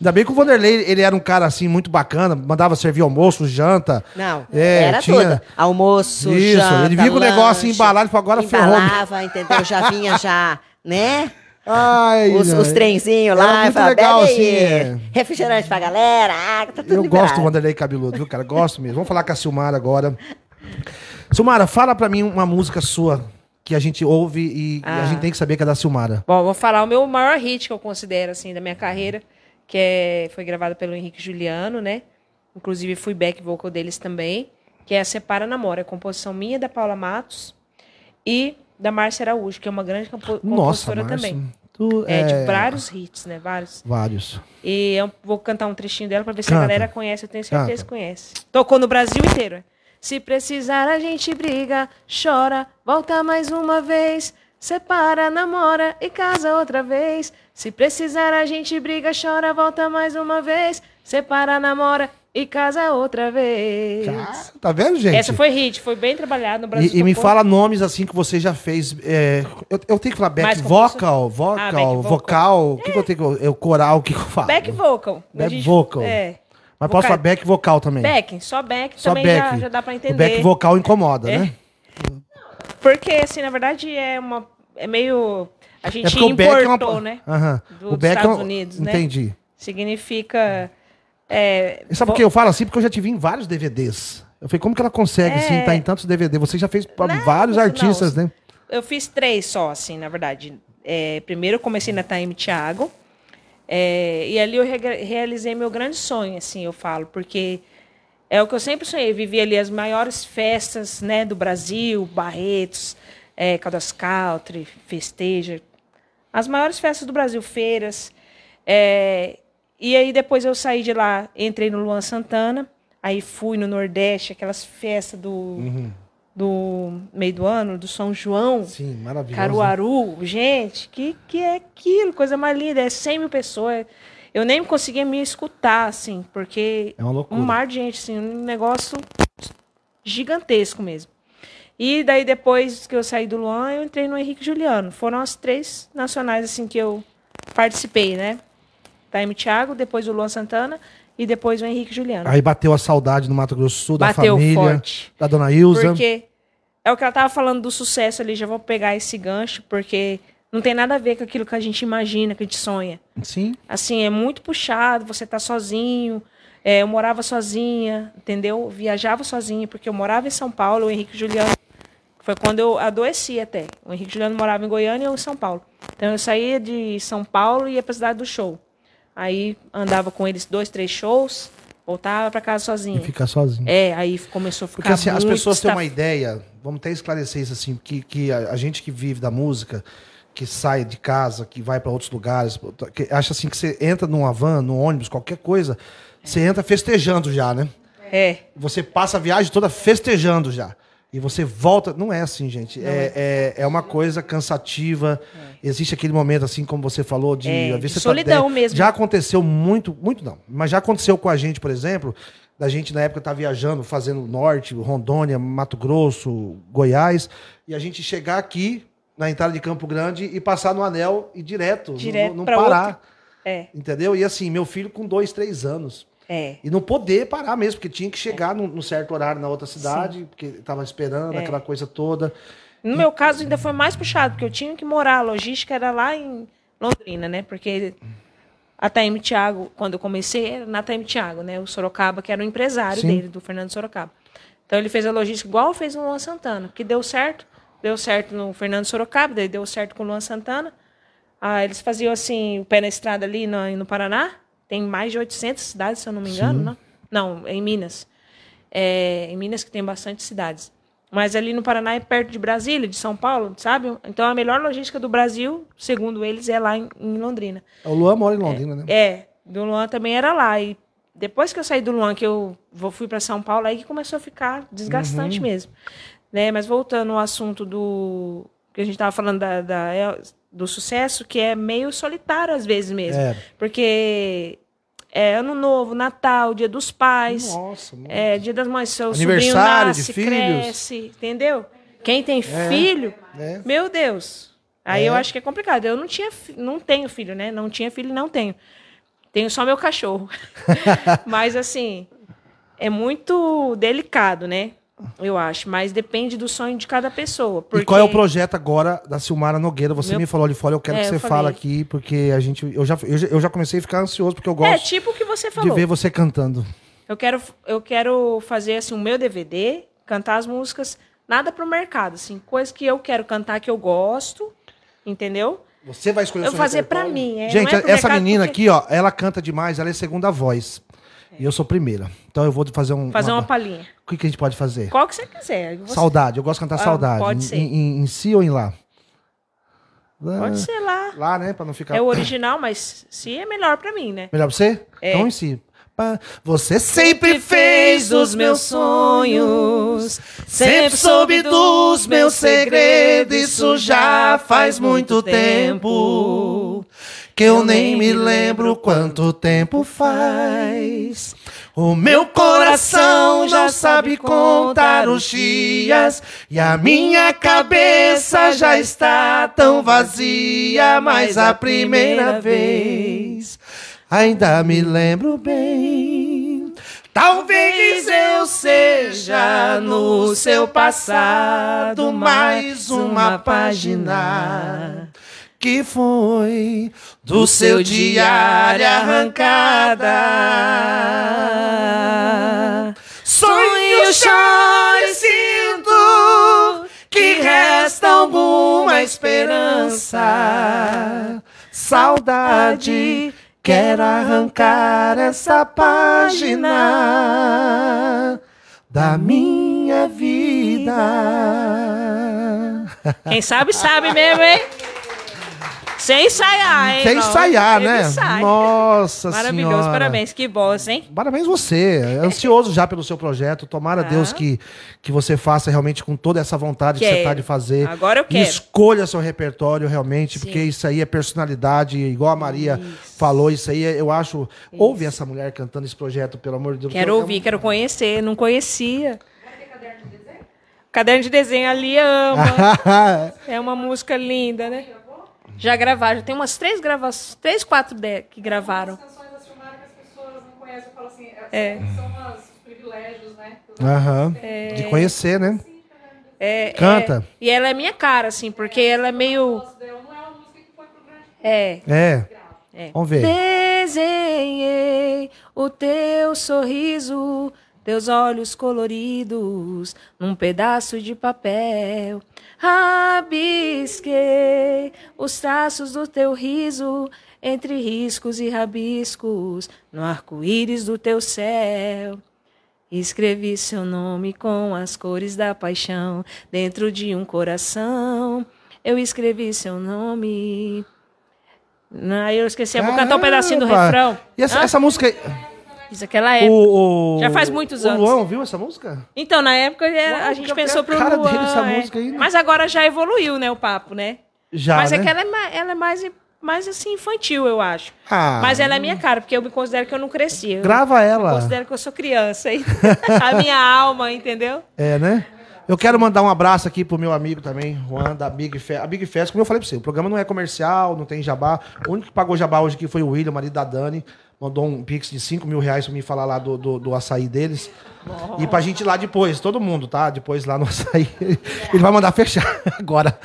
Ainda bem que o Vanderlei, ele era um cara assim muito bacana, mandava servir almoço, janta. Não, É, era tinha- tudo. Almoço, Isso, janta, ele via o negócio embalado e falou, agora ferrou. Embalava, entendeu? Já vinha já, né? Ai, Os, os trenzinhos lá, muito falava, legal, "Bebe assim, é. refrigerante pra galera, água, tá tudo Eu liberado." gosto do Vanderlei cabeludo, viu, cara? Gosto mesmo. Vamos falar com a Silmara agora. Silmara, fala pra mim uma música sua que a gente ouve e, e a Ah. gente tem que saber que é da Silmara. Bom, vou falar o meu maior hit que eu considero, assim, da minha carreira, que é, foi gravado pelo Henrique Juliano, né? Inclusive fui back vocal deles também, que é a Separa Namora, é composição minha da Paula Matos e da Márcia Araújo, que é uma grande compo Nossa, compositora Márcio. também. Tu, É, de vários hits, né? Vários. Vários. E eu vou cantar um trechinho dela pra ver se Canta. a galera conhece, eu tenho certeza Canta. que conhece. Tocou no Brasil inteiro. É. Se precisar, a gente briga, chora, volta mais uma vez. Separa, namora e casa outra vez. Se precisar, a gente briga, chora, volta mais uma vez. Separa, namora e casa outra vez. Cara, tá vendo, gente? Essa foi hit, foi bem trabalhado no Brasil. E, e me fala nomes assim que você já fez. é, eu, eu tenho que falar back vocal, vocal, Ah, back vocal. vocal. O que, que eu tenho que. Eu, coral, o que, que eu falo? Back vocal. Back gente- vocal. É. Mas posso vocal- falar back vocal também. Back, só back Só também back. Já, já dá pra O entender. back vocal incomoda, É. né? Porque, assim, na verdade, é uma. É meio. A gente É o back é importou, uma. né? Aham. Do- O dos back é Estados um- Unidos, né? Entendi. Significa. É, sabe por que eu falo assim? Porque eu já te vi em vários DVDs. Eu falei, como que ela consegue, É. assim, estar em tantos DVDs? Você já fez Não, vários não. artistas, né? Eu fiz três só, assim, na verdade. É, primeiro eu comecei na Time Thiago. É, e ali eu re- realizei meu grande sonho, assim, eu falo, porque é o que eu sempre sonhei, viver ali as maiores festas né, do Brasil, Barretos, é, Caldas Country, Festeja, as maiores festas do Brasil, feiras. É, e aí depois eu saí de lá, entrei no Luan Santana, aí fui no Nordeste, aquelas festas do, do meio do ano, do São João. Sim? Caruaru, gente, que, que é aquilo? Coisa mais linda, é 100 mil pessoas. Eu nem conseguia me escutar, assim, porque É uma loucura. um mar de gente, assim, um negócio gigantesco mesmo. E daí, depois que eu saí do Luan, eu entrei no Henrique Juliano. Foram as três nacionais, assim, que eu participei, né? Time Thiago, depois o Luan Santana e depois o Henrique Juliano. Aí bateu a saudade no Mato Grosso do Sul, da Bateu família, forte. da dona Ilza. Porque é o que ela tava falando do sucesso ali, já vou pegar esse gancho, porque não tem nada a ver com aquilo que a gente imagina, que a gente sonha. Sim. Assim, é muito puxado, você tá sozinho. É, eu morava sozinha, entendeu? Viajava sozinha, porque eu morava em São Paulo, o Henrique Juliano. Foi quando eu adoeci até. O Henrique Juliano morava em Goiânia e eu em São Paulo. Então eu saía de São Paulo e ia pra cidade do show. Aí andava com eles dois, três shows, voltava pra casa E sozinha. ficar sozinho. É, aí começou a ficar Porque assim, as pessoas têm uma ideia, vamos até esclarecer isso assim, que, que a, a gente que vive da música, que sai de casa, que vai para outros lugares, que acha assim que você entra numa van, num ônibus, qualquer coisa, você entra festejando já, né? É, Você passa a viagem toda festejando já. E você volta. Não é assim, gente. É, é, é uma coisa cansativa. Existe aquele momento, assim, como você falou, de. É, de tá solidão de- mesmo. Já aconteceu muito, muito não. Mas já aconteceu com a gente, por exemplo, da gente na época estar viajando, fazendo norte, Rondônia, Mato Grosso, Goiás, e a gente chegar aqui na entrada de Campo Grande e passar no anel e direto, Direto não, não parar. é, Entendeu? E assim, meu filho com dois, três anos. É. E não poder parar mesmo, porque tinha que chegar num, num certo horário na outra cidade, porque tava esperando É. aquela coisa toda. No meu caso, ainda foi mais puxado, porque eu tinha que morar, a logística era lá em Londrina, né? Porque a Taime Thiago, quando eu comecei, era na Taime Thiago, né? O Sorocaba, que era o empresário Sim. dele, do Fernando Sorocaba. Então ele fez a logística igual fez no Luan Santana, que deu certo. Deu certo no Fernando Sorocaba, daí deu certo com o Luan Santana. Ah, eles faziam assim, o pé na estrada ali no, no Paraná. Tem mais de 800 cidades, se eu não me engano, não? Não, em Minas. É, em Minas que tem bastante cidades. Mas ali no Paraná é perto de Brasília, de São Paulo, sabe? Então a melhor logística do Brasil, segundo eles, é lá em, em Londrina. O Luan mora em Londrina, né? É, do Luan também era lá. E depois que eu saí do Luan, que eu fui para São Paulo, aí que começou a ficar desgastante mesmo. Né? Mas voltando ao assunto do. que a gente estava falando da, da- é, do sucesso, que é meio solitário às vezes mesmo. É. Porque é ano novo, Natal, dia dos pais. Nossa. É, dia das mães, seu Aniversário sobrinho de nasce, filhos. cresce, entendeu? Quem tem filho, é. meu Deus. Aí É. eu acho que é complicado. Eu não tinha, não tenho filho, né? Não tinha filho, e não tenho. Tenho só meu cachorro. Mas assim, é muito delicado, né? Eu acho, mas depende do sonho de cada pessoa. Porque... E qual é o projeto agora da Silmara Nogueira? Você Meu- me falou ali fora, eu quero É, que você fale aqui, porque a gente. Eu já, eu, já, comecei a ficar ansioso, porque eu É gosto tipo o que você de falou. ver você cantando. Eu quero, eu quero fazer assim o meu DVD, cantar as músicas, nada pro mercado, assim, coisa que eu quero cantar que eu gosto, entendeu? Você vai escolher o Eu seu fazer pra mim, é, Gente, é essa menina porque- aqui, ó, ela canta demais, ela é segunda voz. E eu sou primeira. Então eu vou fazer um. Fazer uma palhinha. O que, que a gente pode fazer? Qual que você quiser. Você- Saudade, eu gosto de cantar Ah, saudade. pode ser. Em, em- em si ou em lá? Pode ser lá. Lá, né? Pra não ficar. É o original, mas se é melhor pra mim, né? Melhor pra você? É. Então em si. Você sempre fez os meus sonhos, sempre soube dos meus segredos. Isso já faz muito tempo que eu nem me lembro quanto tempo faz. O meu coração já sabe contar os dias e a minha cabeça já está tão vazia, mas a primeira vez ainda me lembro bem. Talvez eu seja no seu passado mais uma página que foi do seu diário arrancada. Sonho, choro e sinto que resta alguma esperança. Saudade, quero arrancar essa página da minha vida. Quem sabe, sabe mesmo, hein? Sem ensaiar, hein? Sem ensaiar, né? ensaio. Nossa Maravilhoso, senhora. parabéns, que boss, hein? Parabéns você. Ansioso já pelo seu projeto. Tomara Ah. Deus que, que você faça realmente com toda essa vontade que você Quero. está de fazer. Agora eu E quero. escolha seu repertório realmente, Sim. porque isso aí é personalidade, igual a Maria falou, isso aí é- eu acho. Ouve essa mulher cantando esse projeto, pelo amor de Deus. Quero é ouvir, quero conhecer, não conhecia. Caderno de desenho ali ama. É uma música linda, né? Já gravaram, já tem umas três gravações, três, quatro de- que gravaram. assim, É. são os privilégios, né? Aham. De conhecer, né? É, Canta. é, e ela é minha cara, assim, porque ela é meio. É. É. É. Vamos ver. Desenhei o teu sorriso, teus olhos coloridos, num pedaço de papel. Rabisquei os traços do teu riso, entre riscos e rabiscos, no arco-íris do teu céu. Escrevi seu nome com as cores da paixão dentro de um coração. Eu escrevi seu nome. Não, eu esqueci. Eu vou cantar um pedacinho do refrão. E essa, essa música. Isso aquela época. O, o- Já faz muitos o anos. Luan ouviu essa música? Então, na época a gente pensou pro cara Luan. dele, essa é. música aí, né? Mas agora já evoluiu, né, o papo, né? Já. Mas né? é que ela é, ma- ela é mais, mais assim, infantil, eu acho. Ah, Mas ela é minha cara, porque eu me considero que eu não cresci. Eu Grava ela. considero que eu sou criança. hein? a minha alma, entendeu? É, né? Eu quero mandar um abraço aqui pro meu amigo também, Juan, da Big Fest. A Big Fest, como eu falei pra você, o programa não é comercial, não tem jabá. O único que pagou jabá hoje aqui foi o William, marido da Dani. Mandou um pix de 5 mil reais pra me falar lá do, do, do açaí deles. E pra gente ir lá depois, todo mundo, tá? Depois lá no açaí. Ele vai mandar fechar agora.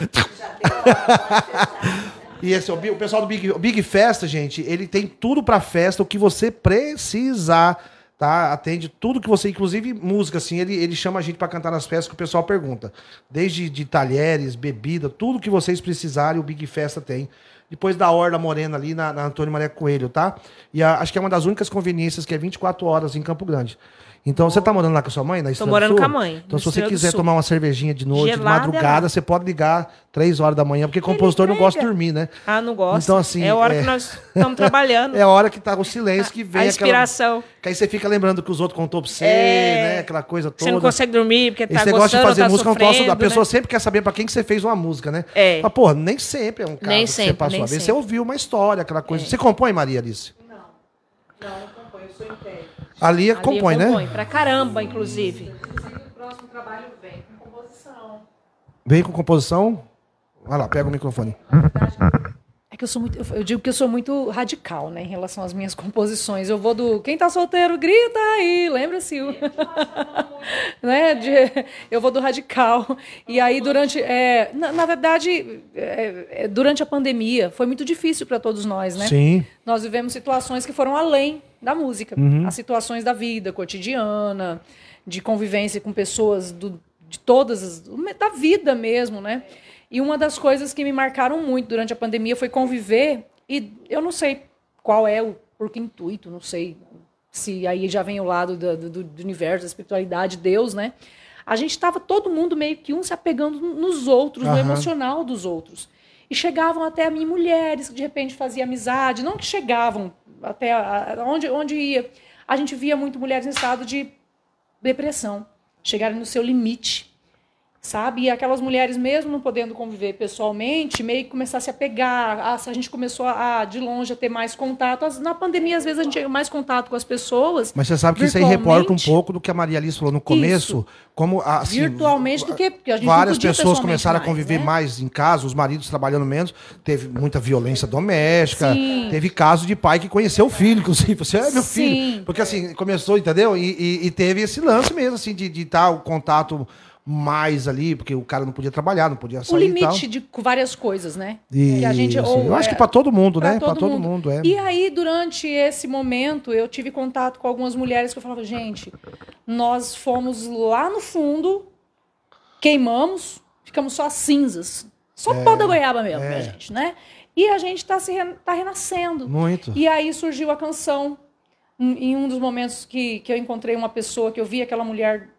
E esse, é o, o pessoal do Big, Big Festa, gente, ele tem tudo pra festa, o que você precisar, tá? Atende tudo que você, inclusive música, assim, ele, ele chama a gente pra cantar nas festas que o pessoal pergunta. Desde de talheres, bebida, tudo que vocês precisarem, o Big Festa tem. Depois da Orla Morena ali na, na Antônio Maria Coelho, tá? E a- acho que é uma das únicas conveniências que é 24 horas em Campo Grande. Então, você tá morando lá com a sua mãe, na Estrela do morando Sul? com a mãe, Então, se você quiser tomar uma cervejinha de noite, de Gelada, madrugada, lá. você pode ligar 3 horas da manhã, porque compositor não gosta de dormir, né? Ah, não gosto. Então, assim, É a hora é- que nós estamos trabalhando. É a hora que tá o silêncio que vem a inspiração. aquela. Que aí você fica lembrando que os outros contou pra você, É. né? Aquela coisa toda. Você não consegue dormir porque tá Esse negócio gostando, de fazer tá música é um troço. A sofrendo, pessoa né? sempre quer saber pra quem que você fez uma música, né? É. Mas, pô, nem sempre é um caso Nem que sempre, você passou nem a ver. Você sempre. É. ouviu uma história, aquela coisa. Você compõe, Maria Alice? Não. Não, não compõe, eu sou intérprete. Ali, Ali compõe, né? compõe, Pra caramba, inclusive. Vem com composição. Vai lá, pega o microfone. É que eu sou muito, eu- digo que eu sou muito radical, né, em relação às minhas composições. Eu vou do quem tá solteiro grita aí, lembra-se? né? de- eu vou do radical. E aí durante, é, na, na verdade, é, é, durante a pandemia foi muito difícil para todos nós, né? Sim. Nós vivemos situações que foram além da música. As situações da vida cotidiana, de convivência com pessoas do- de todas as. da vida mesmo, né? E uma das coisas que me marcaram muito durante a pandemia foi conviver, e eu não sei qual é o por que intuito, não sei se aí já vem o lado do, do- do universo, da espiritualidade, Deus, né? A gente estava todo mundo meio que um se apegando nos outros, no Aham. emocional dos outros. E chegavam até a mim mulheres que de repente faziam amizade, não que chegavam até onde, onde ia. A gente via muito mulheres em estado de depressão, chegarem no seu limite. Sabe? E aquelas mulheres, mesmo não podendo conviver pessoalmente, meio que começar a se apegar. A, a gente começou a, de longe, a ter mais contato. Na pandemia, às vezes, a gente tinha mais contato com as pessoas. Mas você sabe que isso aí reporta um pouco do que a Maria Alice falou no começo. Como, assim, Virtualmente do que- porque a gente várias pessoas começaram a mais, conviver né? mais em casa, os maridos trabalhando menos. Teve muita violência doméstica. Sim. Teve caso de pai que conheceu o filho, inclusive. Você é meu Sim. filho. Porque assim, começou, entendeu? E, e- e teve esse lance mesmo, assim, de estar o contato mais ali, porque o cara não podia trabalhar, não podia O sair e limite de várias coisas, né? E, que a gente- ou eu acho é- que para todo mundo, Pra né? Para todo mundo, é. E aí, durante esse momento, eu tive contato com algumas mulheres que eu falava, gente, nós fomos lá no fundo, queimamos, ficamos só cinzas. Só pó da goiaba mesmo, minha gente, né? E a gente tá, se re- tá renascendo. Muito. E aí surgiu a canção. Em em um dos momentos que, que eu encontrei uma pessoa, que eu vi aquela mulher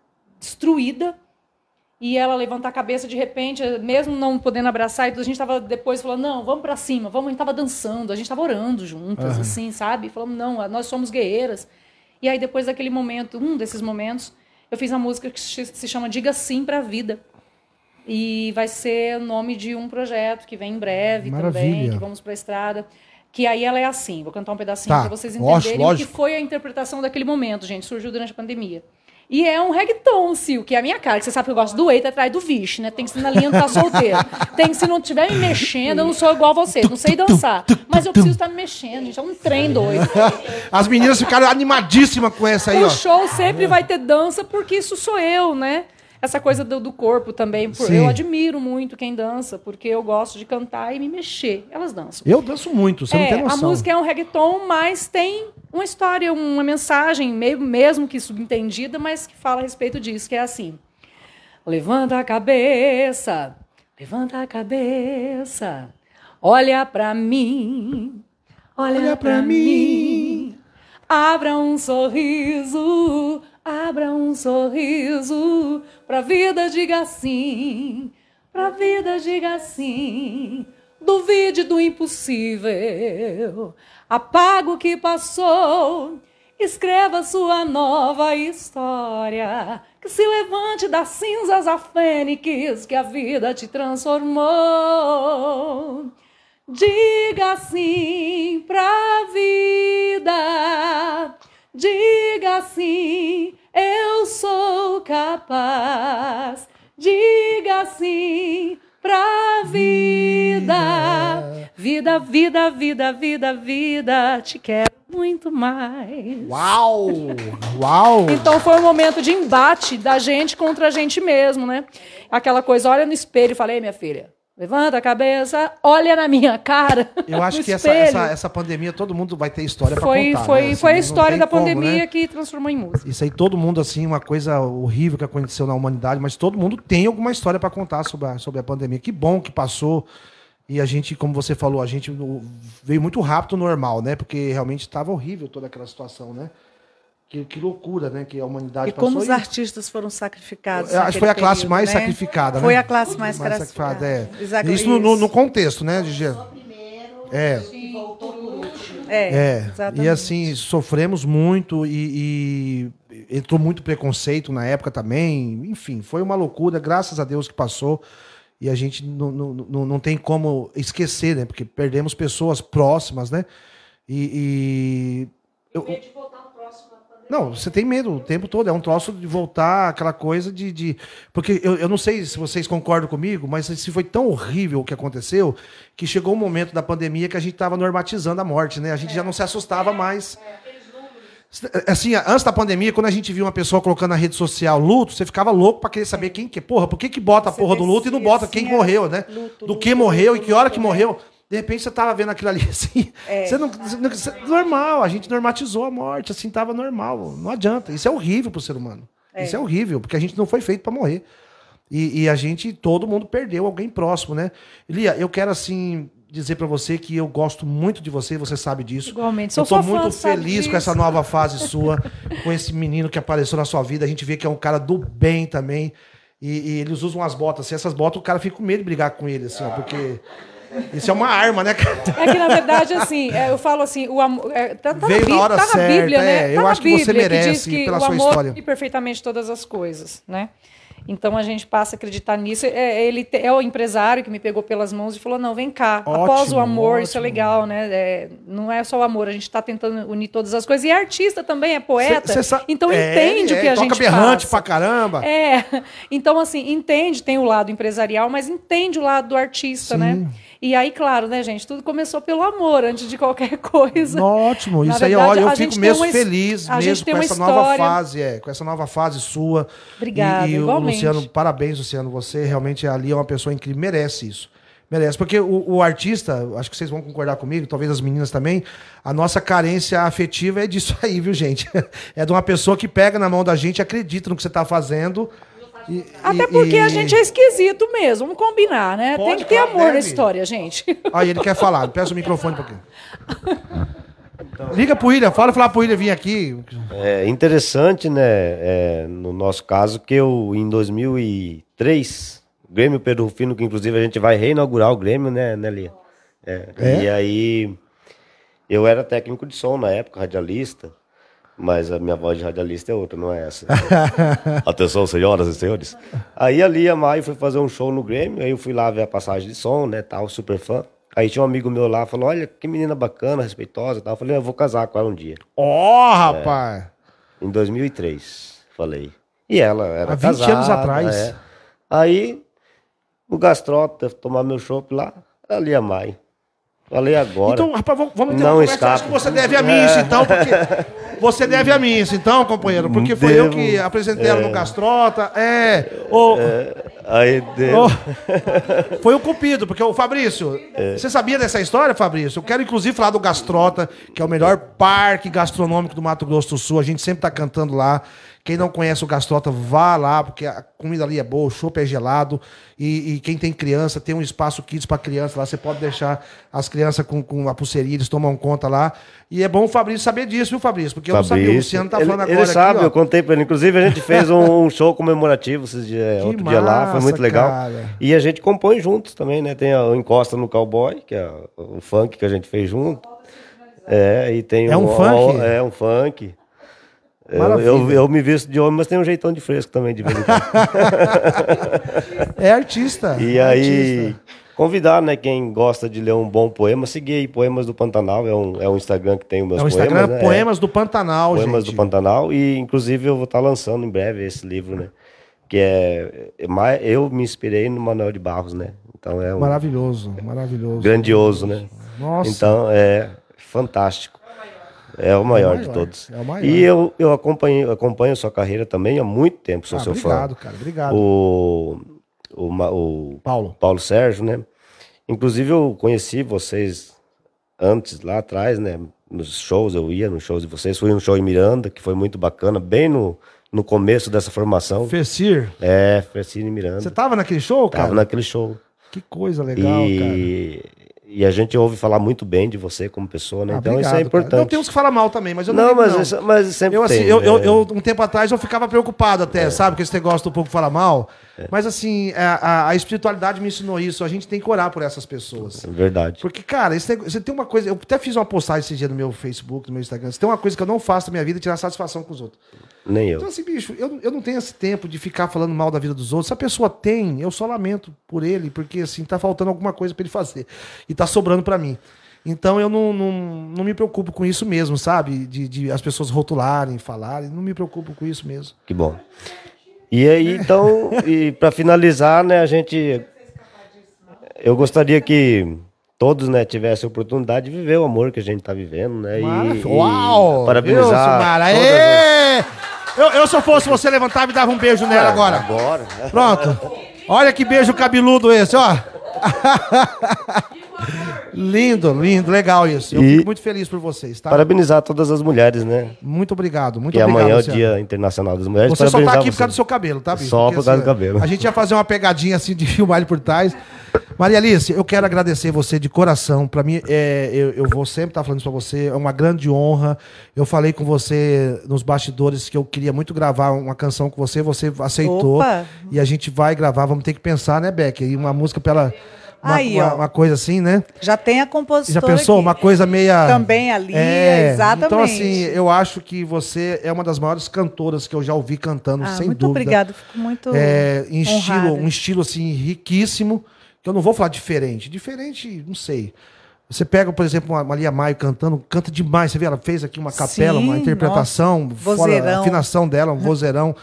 destruída, e ela levantar a cabeça de repente, mesmo não podendo abraçar, e a gente estava depois falando, não, vamos para cima, vamos, a gente estava dançando, a gente estava orando juntas, assim, sabe? Falando, não, nós somos guerreiras. E aí depois daquele momento, um desses momentos, eu fiz uma música que se chama Diga Sim para a Vida. E vai ser o nome de um projeto que vem em breve também, Maravilha. que vamos para a estrada. Que aí ela é assim, vou cantar um pedacinho Tá, para vocês entenderem o que foi a interpretação daquele momento, gente. Surgiu durante a pandemia. E é um reggaeton, Sil, que é a minha cara. Que você sabe que eu gosto do eita atrás do vixe, né? Tem que ser na linha do tá solteiro. Tem que se não estiver me mexendo, eu não sou igual a vocês. Não sei dançar. Mas eu preciso estar me mexendo, gente. É um trem doido. As meninas ficaram animadíssimas com essa aí, O ó. show sempre vai ter dança, porque isso sou eu, né? Essa coisa do, do corpo também. por- eu admiro muito quem dança, porque eu gosto de cantar e me mexer. Elas dançam. Eu danço muito, você não É, tem a noção. música é um reggaeton, mas tem uma história, uma mensagem, meio, mesmo que subentendida, mas que fala a respeito disso, que é assim. Levanta a cabeça, levanta a cabeça, olha pra mim, olha, Olha pra pra mim. mim. Abra um sorriso, abra um sorriso, pra vida diga sim, pra vida diga sim. Duvide do impossível, apaga o que passou, escreva sua nova história. Que se levante das cinzas a fênix que a vida te transformou. Diga sim pra vida. Diga sim, eu sou capaz. Diga sim pra vida. Vida, vida, vida, vida, vida. Te quero muito mais. Uau! Uau! Então foi um momento de embate da gente contra a gente mesmo, né? Aquela coisa, olha no espelho e falei, minha filha, levanta a cabeça, olha na minha cara. Eu acho que essa, essa, essa pandemia, todo mundo vai ter história foi, contar. foi, né? Assim, foi a história da como, pandemia né? que transformou em música. Isso aí, todo mundo, assim, uma coisa horrível que aconteceu na humanidade, mas todo mundo tem alguma história pra contar sobre a, sobre a pandemia. Que bom que passou. E a gente, como você falou, a gente veio muito rápido no normal, né? Porque realmente estava horrível toda aquela situação, né? Que, que loucura, né? Que a humanidade E como passou. os artistas foram sacrificados. Acho que foi a classe período, mais né? sacrificada, né? Foi a classe mais, sacrificada, é. Isso no, no- contexto, né, Gigi? É. É, É, exatamente. e assim, sofremos muito e, e entrou muito preconceito na época também. Enfim, foi uma loucura, graças a Deus que passou. E a gente não, não, não, não tem como esquecer, né? Porque perdemos pessoas próximas, né? E. e eu- não, você tem medo o tempo todo. É um troço de voltar, aquela coisa de. de porque eu, eu não sei se vocês concordam comigo, mas se foi tão horrível o que aconteceu que chegou um momento da pandemia que a gente estava normatizando a morte, né? A gente já não se assustava mais. Assim, antes da pandemia, quando a gente via uma pessoa colocando na rede social luto, você ficava louco pra querer saber quem que é. Porra, por que, que bota a porra do luto e não bota assim, quem era morreu, né? luto, do que morreu e que hora que né? morreu. De repente você tava vendo aquilo ali assim. Não, você não- você- normal, a gente normatizou a morte, assim, tava normal. Não adianta. Isso é horrível pro ser humano. Isso é horrível, porque a gente não foi feito pra morrer. E, e a gente, todo mundo perdeu alguém próximo, né? Lia, eu quero assim dizer pra você que eu gosto muito de você, você sabe disso. Igualmente. Eu Sou tô sua fã, muito sabe feliz com essa nova fase sua, com esse menino que apareceu na sua vida. A gente vê que é um cara do bem também. E, e eles usam as botas. Assim, essas botas, o cara fica com medo de brigar com ele, assim, ó, porque. Isso é uma arma, né, cara? É que, na verdade, assim, é, eu falo assim, o amor. é, tá, tá Veio na Bí- hora tá certa, Bíblia, né? é, eu Tá na acho que você Bíblia merece diz que pela o sua amor história. supre perfeitamente todas as coisas, né? Então a gente passa a acreditar nisso. É, ele te- é o empresário que me pegou pelas mãos e falou: não, vem cá. Ótimo, Após o amor, isso é ótimo. legal, né? É, não é só o amor, a gente está tentando unir todas as coisas. E é artista também, é poeta. Cê- cê então É, entende é, o que a toca gente berrante passa. pra caramba. É, então assim, entende, tem o lado empresarial, mas entende o lado do artista, né? E aí, claro, né, gente, tudo começou pelo amor, antes de qualquer coisa. Ótimo, Na isso aí, verdade, olha, eu fico mesmo uma feliz mesmo com essa nova história. fase, é, com essa nova fase sua. Obrigada, e, e o igualmente. Luciano, parabéns, Luciano, você realmente ali é uma pessoa incrível, merece isso. Merece, porque o, o artista, acho que vocês vão concordar comigo, talvez as meninas também, a nossa carência afetiva é disso aí, viu, gente? É de uma pessoa que pega na mão da gente, acredita no que você está fazendo. E- Até e- porque a e- gente é esquisito mesmo, vamos combinar, né? Pode, Tem que ter claro, amor deve. nessa história, gente. Aí ele quer falar, peça o microfone um pouquinho. Liga pro William, fala falar pro William vir aqui. É interessante, né, é, no nosso caso, que eu, em 2003, o Grêmio Pedro Rufino, que inclusive a gente vai reinaugurar o Grêmio, né, né Lia? É, É? E aí, eu era técnico de som na época, radialista, mas a minha voz de radialista é outra, não é essa. Atenção, senhoras e senhores. Aí a Lia Maio foi fazer um show no Grêmio, aí eu fui lá ver a passagem de som, né, tal, super fã. Aí tinha um amigo meu lá, falou, olha, que menina bacana, respeitosa tal. Eu falei, eu vou casar com ela um dia. Ó, rapaz. Em 2003, falei. E ela era Há 20 casada. anos atrás. é. Aí, o gastrota tomar meu chopp lá, ali a Mai. Falei agora. Então, rapaz, vamos, ter Não uma conversa. Acho que você deve a mim isso, então, porque. Você deve a mim isso, então, companheiro. Porque foi eu Devo. que apresentei ela no Gastrota. É. O, Aí deu. o- foi o Cupido, porque o Fabrício. Você sabia dessa história, Fabrício? Eu quero, inclusive, falar do Gastrota, que é o melhor parque gastronômico do Mato Grosso do Sul. A gente sempre tá cantando lá. Quem não conhece o Gastrota, vá lá, porque a comida ali é boa, o chopp é gelado. E, e quem tem criança, tem um espaço kids para criança lá. Você pode deixar as crianças com, com a pulseirinha, eles tomam conta lá. E é bom o Fabrício saber disso, viu, Fabrício? Porque eu não sabia. O Luciano tá ele, falando ele agora sabe, aqui, eu contei pra ele. Inclusive, a gente fez um, um show comemorativo esses dias, Que outro dia lá, foi massa, muito legal. cara. E a gente compõe juntos também, né? Tem o Encosta no Cowboy, que é o funk que a gente fez junto. É, e tem É um o- funk? É um funk. Eu, eu, eu me visto de homem, mas tem um jeitão de fresco também de vez em quando. É artista. E é aí, artista. convidar, né, quem gosta de ler um bom poema, seguir aí Poemas do Pantanal, é um, é um Instagram que tem os meus É o Instagram poemas. né? Poemas do Pantanal, Poemas gente. do Pantanal. E, inclusive, eu vou estar lançando em breve esse livro, né? Que é. é Eu me inspirei no Manuel de Barros, né? Então é um Maravilhoso, maravilhoso. grandioso, né? Nossa. Então é fantástico. É o maior, de maior, todos. é o maior. E eu, eu acompanho, acompanho a sua carreira também há muito tempo, sou Ah, seu obrigado, fã. cara, obrigado. O, o, o Paulo. Paulo Sérgio, né? Inclusive eu conheci vocês antes, lá atrás, né? Nos shows, eu ia nos shows de vocês. Fui no show em Miranda, que foi muito bacana, bem no, no começo dessa formação. Fecir. É, Fecine Miranda. Você tava naquele show, cara? Tava naquele show. Que coisa legal, cara. E, a gente ouve falar muito bem de você como pessoa, né? Ah, então isso obrigado, é cara. importante. Não temos que falar mal também, mas eu não, Não, mas, não. isso- mas sempre Eu, assim, tem, eu, né? É. eu, eu, um tempo atrás, eu ficava preocupado até, sabe? Com esse negócio do povo falar mal. Mas, assim, a, a- a espiritualidade me ensinou isso. A gente tem que orar por essas pessoas. É Verdade. Porque, cara, esse você tem uma coisa. Eu até fiz uma postagem esse dia no meu Facebook, no meu Instagram. Você tem uma coisa que eu não faço na minha vida é tirar satisfação com os outros. Nem eu. Então, assim, bicho, eu, eu não tenho esse tempo de ficar falando mal da vida dos outros. Se a pessoa tem, eu só lamento por ele, porque, assim, tá faltando alguma coisa pra ele fazer. E tá sobrando pra mim. Então, eu não, não, não me preocupo com isso mesmo, sabe? De, de as pessoas rotularem, falarem. Não me preocupo com isso mesmo. Que bom. E aí, então, e para finalizar, né, a gente. Eu gostaria que todos, né, tivessem a oportunidade de viver o amor que a gente está vivendo, né? E, Maravilha. e Uau! parabenizar. Aê! Eu, eu, se eu fosse você, levantava e dava um beijo nela agora. Agora. Pronto. Olha que beijo cabeludo esse, ó. lindo, lindo, legal isso. Eu E- fico muito feliz por vocês, tá? Parabenizar todas as mulheres, né? Muito obrigado, muito Que obrigado. amanhã é o. Dia Internacional das Mulheres. Você só tá aqui por causa do você. seu cabelo, tá, bicho? Só Porque, por causa assim, do cabelo. A gente ia fazer uma pegadinha assim de filmar ele por trás. Maria Alice, eu quero agradecer você de coração. Pra mim, é, eu, eu vou sempre estar falando isso pra você. É uma grande honra. Eu falei com você nos bastidores que eu queria muito gravar uma canção com você. Você aceitou. Opa! E a gente vai gravar. Vamos ter que pensar, né, Beck? E uma música pra ela uma, Aí, uma- uma coisa assim, né? Já tem a compositora Já pensou? aqui. Uma coisa meia. Também ali, É, exatamente. Então, assim, eu acho que você é uma das maiores cantoras que eu já ouvi cantando, Ah, sem muito dúvida. obrigada, fico muito É, em estilo, um estilo assim riquíssimo, que eu não vou falar diferente. Diferente, não sei. Você pega, por exemplo, uma Maria Maio cantando, canta demais. Você vê, ela fez aqui uma capela, uma Sim, interpretação, fora a Vozeirão. afinação dela, um vozeirão.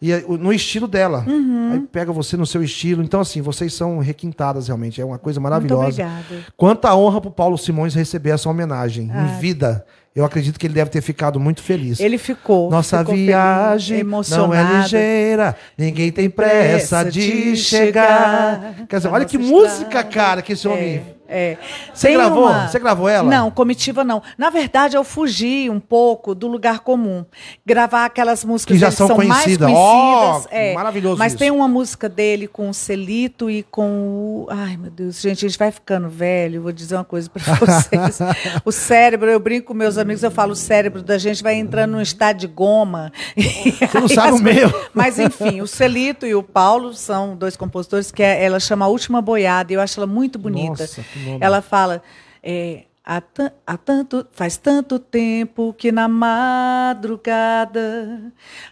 E é, no estilo dela. Uhum. Aí pega você no seu estilo. Então, assim, vocês são requintadas realmente. É uma coisa Muito maravilhosa. obrigada. Quanta honra pro Paulo Simões receber essa homenagem. Ah. Em vida. Eu acredito que ele deve ter ficado muito feliz. Ele ficou. Nossa ficou feliz, viagem não é ligeira, ninguém tem pressa de chegar. Quer dizer, olha que música, cara, que esse homem. É, é. Você Tem gravou? uma- Você gravou ela? Não, comitiva não. Na verdade, eu fugi um pouco do lugar comum. Gravar aquelas músicas Que já dele são mais conhecidas. conhecidas. Ó, é. maravilhoso Mas isso. tem uma música dele com o Celito e com o. Ai, meu Deus, gente, a gente vai ficando velho. Vou dizer uma coisa para vocês. o cérebro, eu brinco com meus amigos, eu falo, o cérebro da gente vai entrando num estado de goma. Você não sabe o meu. Mas enfim, o Celito e o Paulo são dois compositores que é- ela chama A Última Boiada e eu acho ela muito bonita. Nossa, que. Ela fala é, há, há tanto faz tanto tempo que na madrugada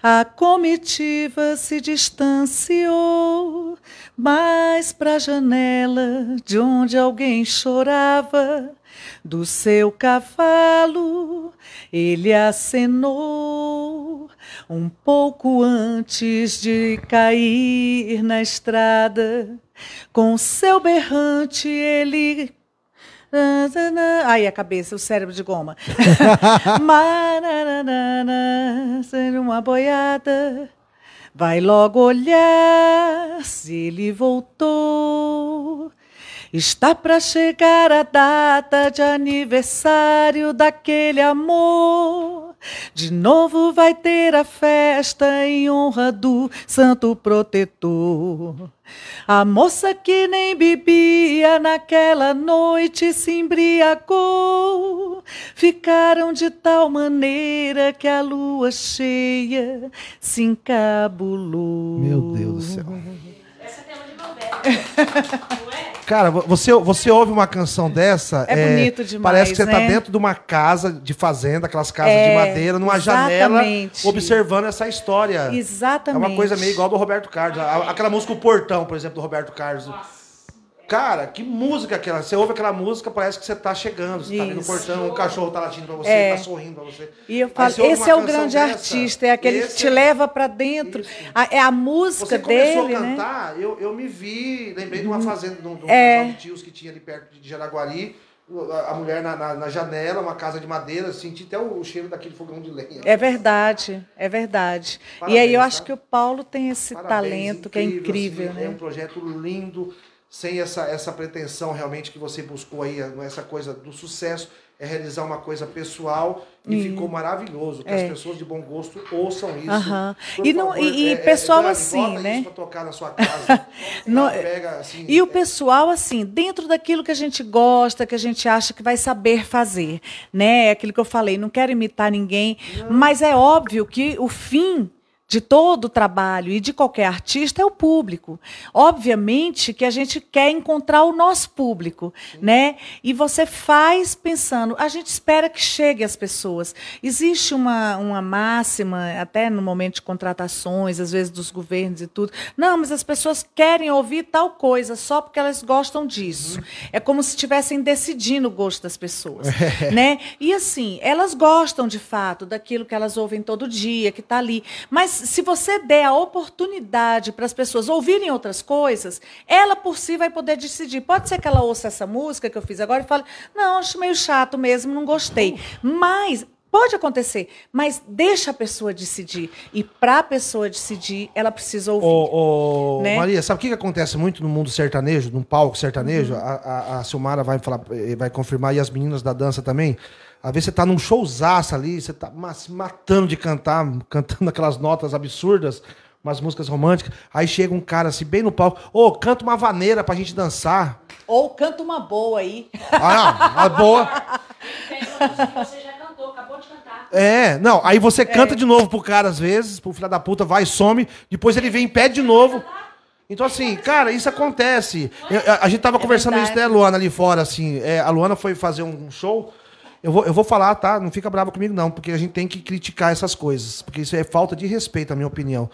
a comitiva se distanciou mais para a janela de onde alguém chorava do seu cavalo ele acenou um pouco antes de cair na estrada. Com seu berrante ele. Aí a cabeça, o cérebro de goma. Ser uma boiada. Vai logo olhar se ele voltou. Está para chegar a data de aniversário daquele amor. De novo vai ter a festa em honra do santo protetor. A moça que nem bebia naquela noite se embriagou. Ficaram de tal maneira que a lua cheia se encabulou. Meu Deus do céu. Cara, vo- você, você ouve uma canção dessa. É bonito demais, Parece que você tá né? dentro de uma casa de fazenda, aquelas casas É, de madeira, numa janela, exatamente. observando essa história. Exatamente. É uma coisa meio igual do Roberto Carlos. Aquela música O Portão, por exemplo, do Roberto Carlos. Cara, que música aquela. Você ouve aquela música, parece que você tá chegando. Você tá ali no Isso. portão, um cachorro tá latindo pra você, É. tá sorrindo pra você. E eu falo, esse é o grande dessa, artista, é aquele que te é- leva para dentro. A- é a música Você começou dele, a né? cantar, eu, eu me vi, lembrei de uma fazenda, de um, de um É. de tios que tinha ali perto de Jaraguari, a, mulher na, na- na janela, uma casa de madeira, senti até o cheiro daquele fogão de lenha. É verdade, é verdade. e Parabéns, aí eu acho tá? que o Paulo tem esse Parabéns, talento que é incrível, assim, né? É um projeto lindo, sem essa, essa pretensão realmente que você buscou aí, essa coisa do sucesso, é realizar uma coisa pessoal e ficou maravilhoso. Que as pessoas de bom gosto ouçam isso. É. Por E não- favor, e- e pessoal Dani, assim, né? Tocar na sua casa. Não- Pega, assim, E o é, pessoal, assim, dentro daquilo que a gente gosta, que a gente acha que vai saber fazer, né? É Aquilo que eu falei, não quero imitar ninguém, mas é óbvio que o fim de todo o trabalho e de qualquer artista é o público. Obviamente que a gente quer encontrar o nosso público, né? E você faz pensando, a gente espera que chegue às pessoas. Existe uma, uma máxima, até no momento de contratações, às vezes dos governos e tudo. Não, mas as pessoas querem ouvir tal coisa só porque elas gostam disso. É como se estivessem decidindo o gosto das pessoas, né? E assim, elas gostam de fato daquilo que elas ouvem todo dia, que está ali. Mas se você der a oportunidade para as pessoas ouvirem outras coisas, ela por si vai poder decidir. Pode ser que ela ouça essa música que eu fiz agora e fale: não, acho meio chato mesmo, não gostei. Mas. Pode acontecer, mas deixa a pessoa decidir. E para a pessoa decidir, ela precisa ouvir. Ô, ô, né? Maria, sabe o que, que acontece muito no mundo sertanejo, num palco sertanejo? Uhum. A, a, a Silmara vai, falar, eh, vai confirmar, e as meninas da dança também. Às vezes você tá num showzaço ali, você tá se matando de cantar, cantando aquelas notas absurdas, umas músicas românticas. Aí chega um cara assim, bem no palco, ô, canta uma vaneira pra gente dançar. Ou canta uma boa aí. Ah, a boa. Você já cantou, acabou de cantar. É, não, aí você canta de novo pro cara às vezes, pro filho da puta, vai, some, depois ele vem e pede de novo. Então, assim, cara, isso acontece. Eu- a, a gente tava conversando isso, né, Luana, ali fora, assim. é, a Luana foi fazer um show. Eu vou, eu vou falar, tá? Não fica brava comigo, não, porque a gente tem que criticar essas coisas. Porque isso é falta de respeito, na minha opinião.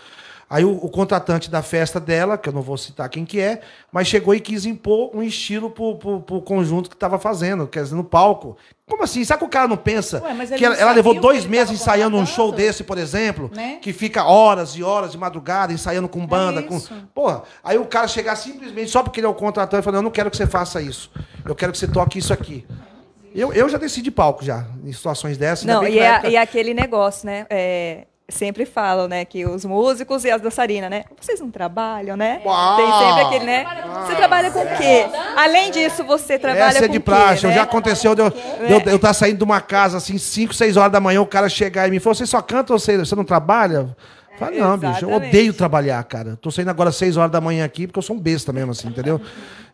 Aí o, o contratante da festa dela, que eu não vou citar quem que é, mas chegou e quis impor um estilo pro, pro, pro conjunto que tava fazendo, quer dizer, no palco. Como assim? Sabe que o cara não pensa? Ué, que ela, ela levou dois meses ensaiando um show desse, por exemplo, Né? que fica horas e horas de madrugada ensaiando com banda, com. isso. Porra, aí o cara chegar simplesmente só porque ele é o contratante e falar, eu não quero que você faça isso. Eu quero que você toque isso aqui. Eu, eu já desci de palco já, em situações dessas. Não, e na é, época- e é aquele negócio, né? É, sempre falam, né, que os músicos e as dançarinas, né? Vocês não trabalham, né? Uau! Tem sempre aquele, né? Você trabalha com o quê? Além disso, você trabalha Essa é com de praxe. né? Já aconteceu de eu, eu, eu tá saindo de uma casa assim, 5, 6 horas da manhã, o cara chegar e me falar: Você só canta ou você, você não trabalha? Não, bicho, eu Exatamente. odeio trabalhar, cara. Tô saindo agora 6 horas da manhã aqui porque eu sou um besta mesmo, assim, entendeu?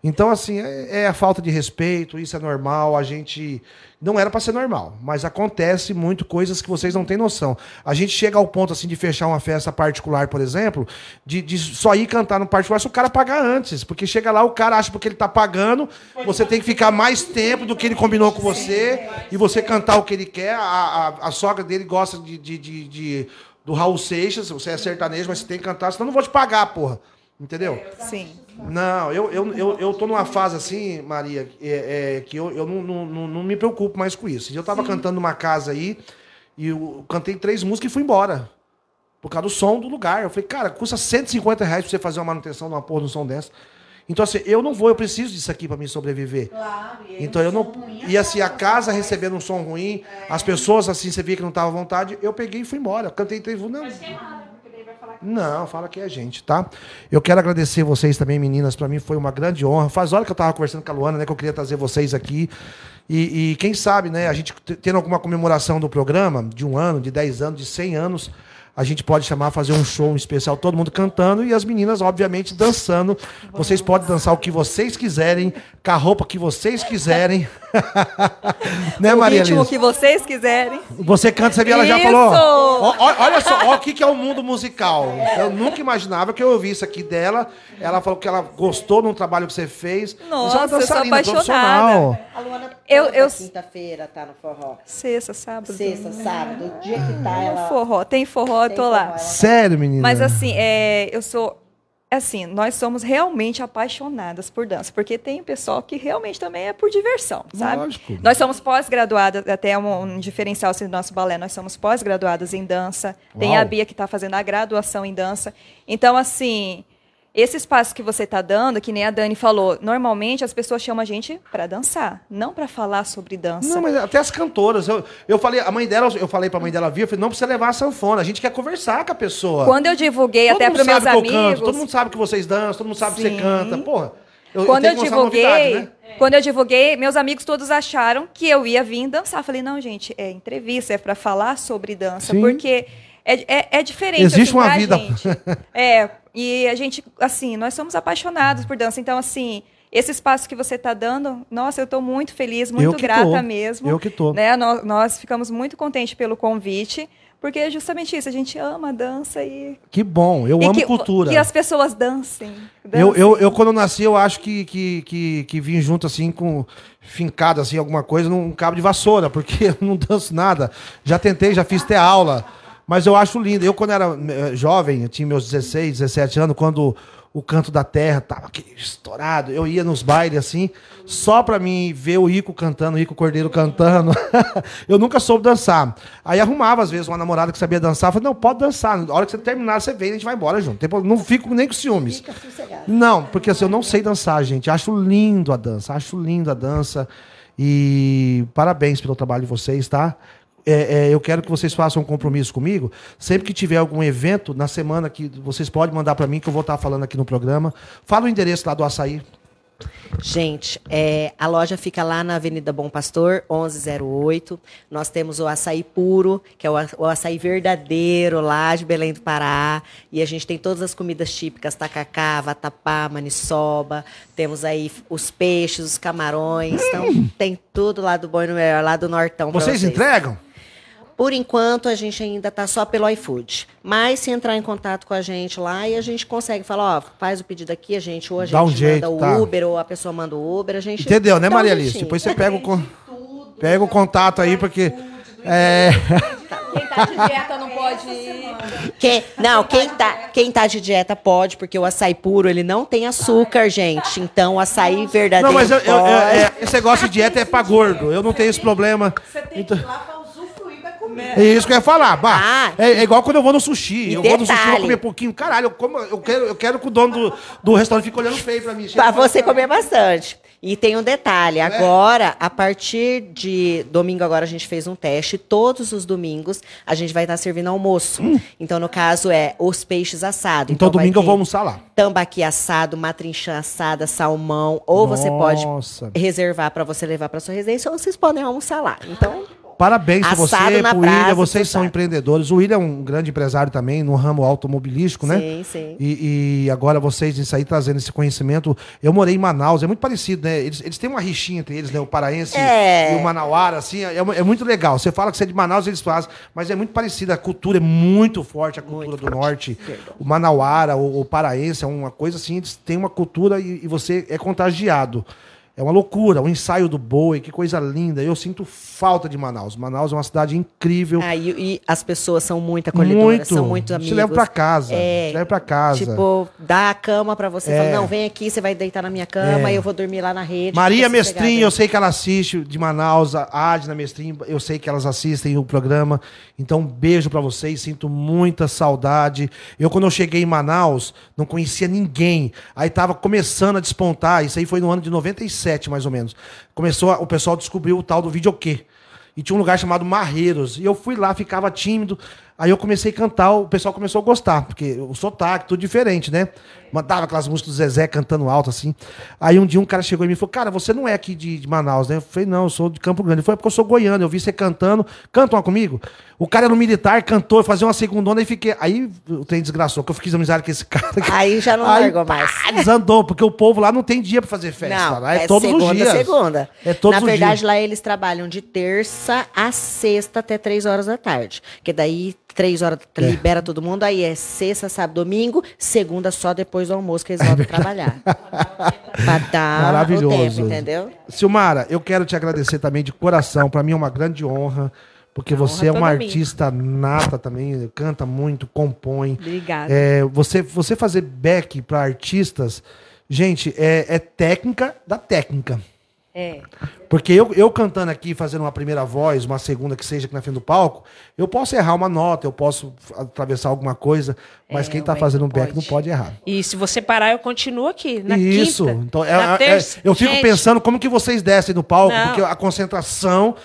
Então, assim, é, é a falta de respeito, isso é normal, a gente. Não era pra ser normal, mas acontece muito coisas que vocês não têm noção. A gente chega ao ponto, assim, de fechar uma festa particular, por exemplo, de, de só ir cantar no particular se o cara pagar antes. Porque chega lá, o cara acha porque ele tá pagando, você tem que ficar mais tempo do que ele combinou com você, e você cantar o que ele quer. A, a, a sogra dele gosta de, de, de- de- do Raul Seixas, você é sertanejo, mas você tem que cantar, senão eu não vou te pagar, porra. Entendeu? Sim. Não, eu, eu, eu, eu tô numa fase assim, Maria, é, é, que eu, eu não, não, não, não me preocupo mais com isso. Eu tava cantando numa casa aí, e eu cantei três músicas e fui embora. Por causa do som do lugar. Eu falei, cara, custa 150 reais pra você fazer uma manutenção de uma porra de um som dessa. Então, assim, eu não vou, eu preciso disso aqui pra me sobreviver. Então eu não. E assim, a casa recebendo um som ruim, as pessoas, assim, você via que não tava à vontade, eu peguei e fui embora. Eu cantei três. Não, não, fala que é a gente, tá? Eu quero agradecer vocês também, meninas. Pra mim foi uma grande honra. Faz hora que eu tava conversando com a Luana, né? Que eu queria trazer vocês aqui. E, e quem sabe, né? A gente tendo alguma comemoração do programa, de um ano, de 10 anos, de 100 anos, a gente pode chamar, fazer um show especial, todo mundo cantando e as meninas, obviamente, dançando. Vocês podem dançar o que vocês quiserem, com a roupa que vocês quiserem. né, o Maria ritmo Liz? que vocês quiserem. Você canta, você viu, ela já Isso! falou. Ó, ó, olha só, ó, o que, que é o mundo musical. Eu nunca imaginava que eu ouvi isso aqui dela. Ela falou que ela gostou do trabalho que você fez. Nossa, Você é uma eu sou apaixonada. profissional. A Luana Eu- eu- quinta-feira tá no forró. Sexta, sábado. Sexta, sábado, o dia que tá No ela... forró. Tem forró, eu Tem tô lá. ela- Sério, menina? Mas assim, é, eu sou. Assim, nós somos realmente apaixonadas por dança, porque tem pessoal que realmente também é por diversão, sabe? Lógico. Nós somos pós-graduadas, até um, um diferencial assim, do nosso balé, nós somos pós-graduadas em dança. Tem Uau. a Bia que está fazendo a graduação em dança. Então, assim, esse espaço que você está dando, que nem a Dani falou, normalmente as pessoas chamam a gente para dançar, não para falar sobre dança. Não, mas até as cantoras. Eu, eu falei, a mãe dela, eu falei pra mãe dela vir, eu falei, não precisa levar a sanfona, a gente quer conversar com a pessoa. Quando eu divulguei Todo até para meus eu amigos. canto, todo mundo sabe que vocês dançam, todo mundo sabe que você Sim. canta. Porra. Eu, quando eu, mostrar divulguei, novidade, né? quando eu divulguei, meus amigos todos acharam que eu ia vir dançar. Falei, não, gente, é entrevista, é para falar sobre dança, Sim. porque é, é, é diferente. Existe assim, uma vida. gente. É, e a gente, assim, nós somos apaixonados por dança. Então, assim, esse espaço que você está dando, nossa, eu estou muito feliz, Eu muito grata tô. mesmo. Eu que tô. Né? Nós, nós ficamos muito contentes pelo convite, porque é justamente isso, a gente ama a dança e. Que bom, eu e amo que, cultura. Que as pessoas dancem. Eu, dancem. eu, eu, quando nasci, eu acho que, que, que, que vim junto, assim, com fincado, assim, alguma coisa, num cabo de vassoura, porque eu não danço nada. Já tentei, já fiz até aula, mas eu acho lindo. Eu, quando era eh, jovem, eu tinha meus 16, 17 anos, quando o canto da terra tava estourado, eu ia nos bailes, assim, só pra mim ver o Ico cantando, o Ico Cordeiro cantando. eu nunca soube dançar. Aí arrumava, às vezes, uma namorada que sabia dançar, eu falei, não, pode dançar. Na hora que você terminar, você vem e a gente vai embora junto. Problema. Não fico nem com ciúmes. Fica sossegada. Não, porque assim, eu não sei dançar, gente. Acho lindo a dança, acho lindo a dança. E parabéns pelo trabalho de vocês, tá? É, é, eu quero que vocês façam um compromisso comigo. Sempre que tiver algum evento, na semana que vocês podem mandar para mim, que eu vou estar falando aqui no programa. Fala o endereço lá do açaí. Gente, é, a loja fica lá na Avenida Bom Pastor, 1108. Nós temos o açaí puro, que é o, açaí verdadeiro lá de Belém do Pará. E a gente tem todas as comidas típicas, tacacá, vatapá, maniçoba. Temos aí os peixes, os camarões. Então, tem tudo lá do Bom e no Melhor, lá do Nortão pra Vocês entregam? Por enquanto, a gente ainda está só pelo iFood. Mas se entrar em contato com a gente lá e a gente consegue falar, ó, faz o pedido aqui, a gente, ou a gente Dá um manda jeito, o tá. Uber, ou a pessoa manda o Uber, a gente. Entendeu, né, um Maria Alice? jeitinho. Depois você pega o, con- pega o contato aí, porque. É, Quem tá de dieta não pode ir. Quem, não, quem tá, quem tá de dieta pode, porque o açaí puro, ele não tem açúcar, gente. Então, o açaí verdadeiro não, mas eu, eu- eu- é, esse negócio de dieta é pra gordo. Eu não tenho esse problema. Então, é isso que eu ia falar. Bah, Ah. é, é igual quando eu vou no sushi. E eu vou no sushi, vou detalhe. comer pouquinho. Caralho, eu, como, eu, quero, eu quero que o dono do, do restaurante fique olhando feio pra mim. Chega Pra e fala, você comer bastante. E tem um detalhe, agora, a partir de domingo agora a gente fez um teste, todos os domingos a gente vai estar servindo almoço. Então, no caso, é os peixes assados. Então, vai domingo eu ter vou almoçar lá. Tambaqui assado, matrinchã assada, salmão, ou você pode Nossa. reservar para você levar para sua residência, ou vocês podem almoçar lá. Então, Parabéns pra você, pro William. Vocês são empreendedores. O William é um grande empresário também no ramo automobilístico, né? sim, sim. E, e agora vocês isso aí trazendo esse conhecimento. Eu morei em Manaus, é muito parecido, né? Eles, eles têm uma rixinha entre eles, né? O paraense É. e o manauara, assim, é, é muito legal. Você fala que você é de Manaus, eles fazem, mas é muito parecido. A cultura é muito forte, a cultura do norte. O manauara, o, o paraense, é uma coisa assim, eles têm uma cultura e, e você é contagiado. É uma loucura, o ensaio do boi, que coisa linda. Eu sinto falta de Manaus. Manaus é uma cidade incrível. Ah, e, e as pessoas são muito acolhedoras, muito. são muito amigos. Te leva pra casa. É, te leva pra casa. Tipo, dá a cama pra você. É. Fala, não, vem aqui, você vai deitar na minha cama É. e eu vou dormir lá na rede. Maria. Mestrinho, eu sei que ela assiste de Manaus, a Adna Mestrinho, eu sei que elas assistem o programa. Então, um beijo pra vocês, sinto muita saudade. Eu, quando eu cheguei em Manaus, não conhecia ninguém. Aí tava começando a despontar, isso aí foi no ano de 97, mais ou menos. Começou, a- o pessoal descobriu o tal do videokê. E tinha um lugar chamado Marreiros. E eu fui lá, ficava tímido. Aí eu comecei a cantar, o pessoal começou a gostar, porque o sotaque, tudo diferente, né? Mandava aquelas músicas do Zezé cantando alto, assim. Aí um dia um cara chegou em mim e falou: Cara, você não é aqui de, de Manaus, né? Eu falei: Não, eu sou de Campo Grande. Ele falou: É porque eu sou goiano, eu vi você cantando. Canta uma comigo? O cara era um militar, cantou, fazia uma segundona e fiquei. Aí o trem desgraçou, que eu fiz amizade com esse cara. Aí já não Aí, largou mais. pá, desandou, porque o povo lá não tem dia pra fazer festa. Não, lá é, é todos segunda, os dias. segunda. É todos Na os verdade, dias. lá eles trabalham de terça a sexta até três horas da tarde. Porque daí, três horas, É. libera todo mundo. Aí é sexta, sábado, domingo. Segunda, só depois do almoço que eles voltam trabalhar. pra dar Maravilhoso. o tempo, entendeu? Silmara, eu quero te agradecer também de coração. Pra mim é uma grande honra, porque você é uma artista nata também, canta muito, compõe. Obrigada. É, você, você fazer back pra artistas, gente, é, é técnica da técnica. É. Porque eu, eu cantando aqui, fazendo uma primeira voz, uma segunda que seja aqui na frente do palco, eu posso errar uma nota, eu posso atravessar alguma coisa, mas É, quem tá back fazendo não back não pode errar. E se você parar, eu continuo aqui. Na Isso. quinta, então, é- na é- terça. eu fico Gente, pensando como que vocês descem no palco, Não. porque a concentração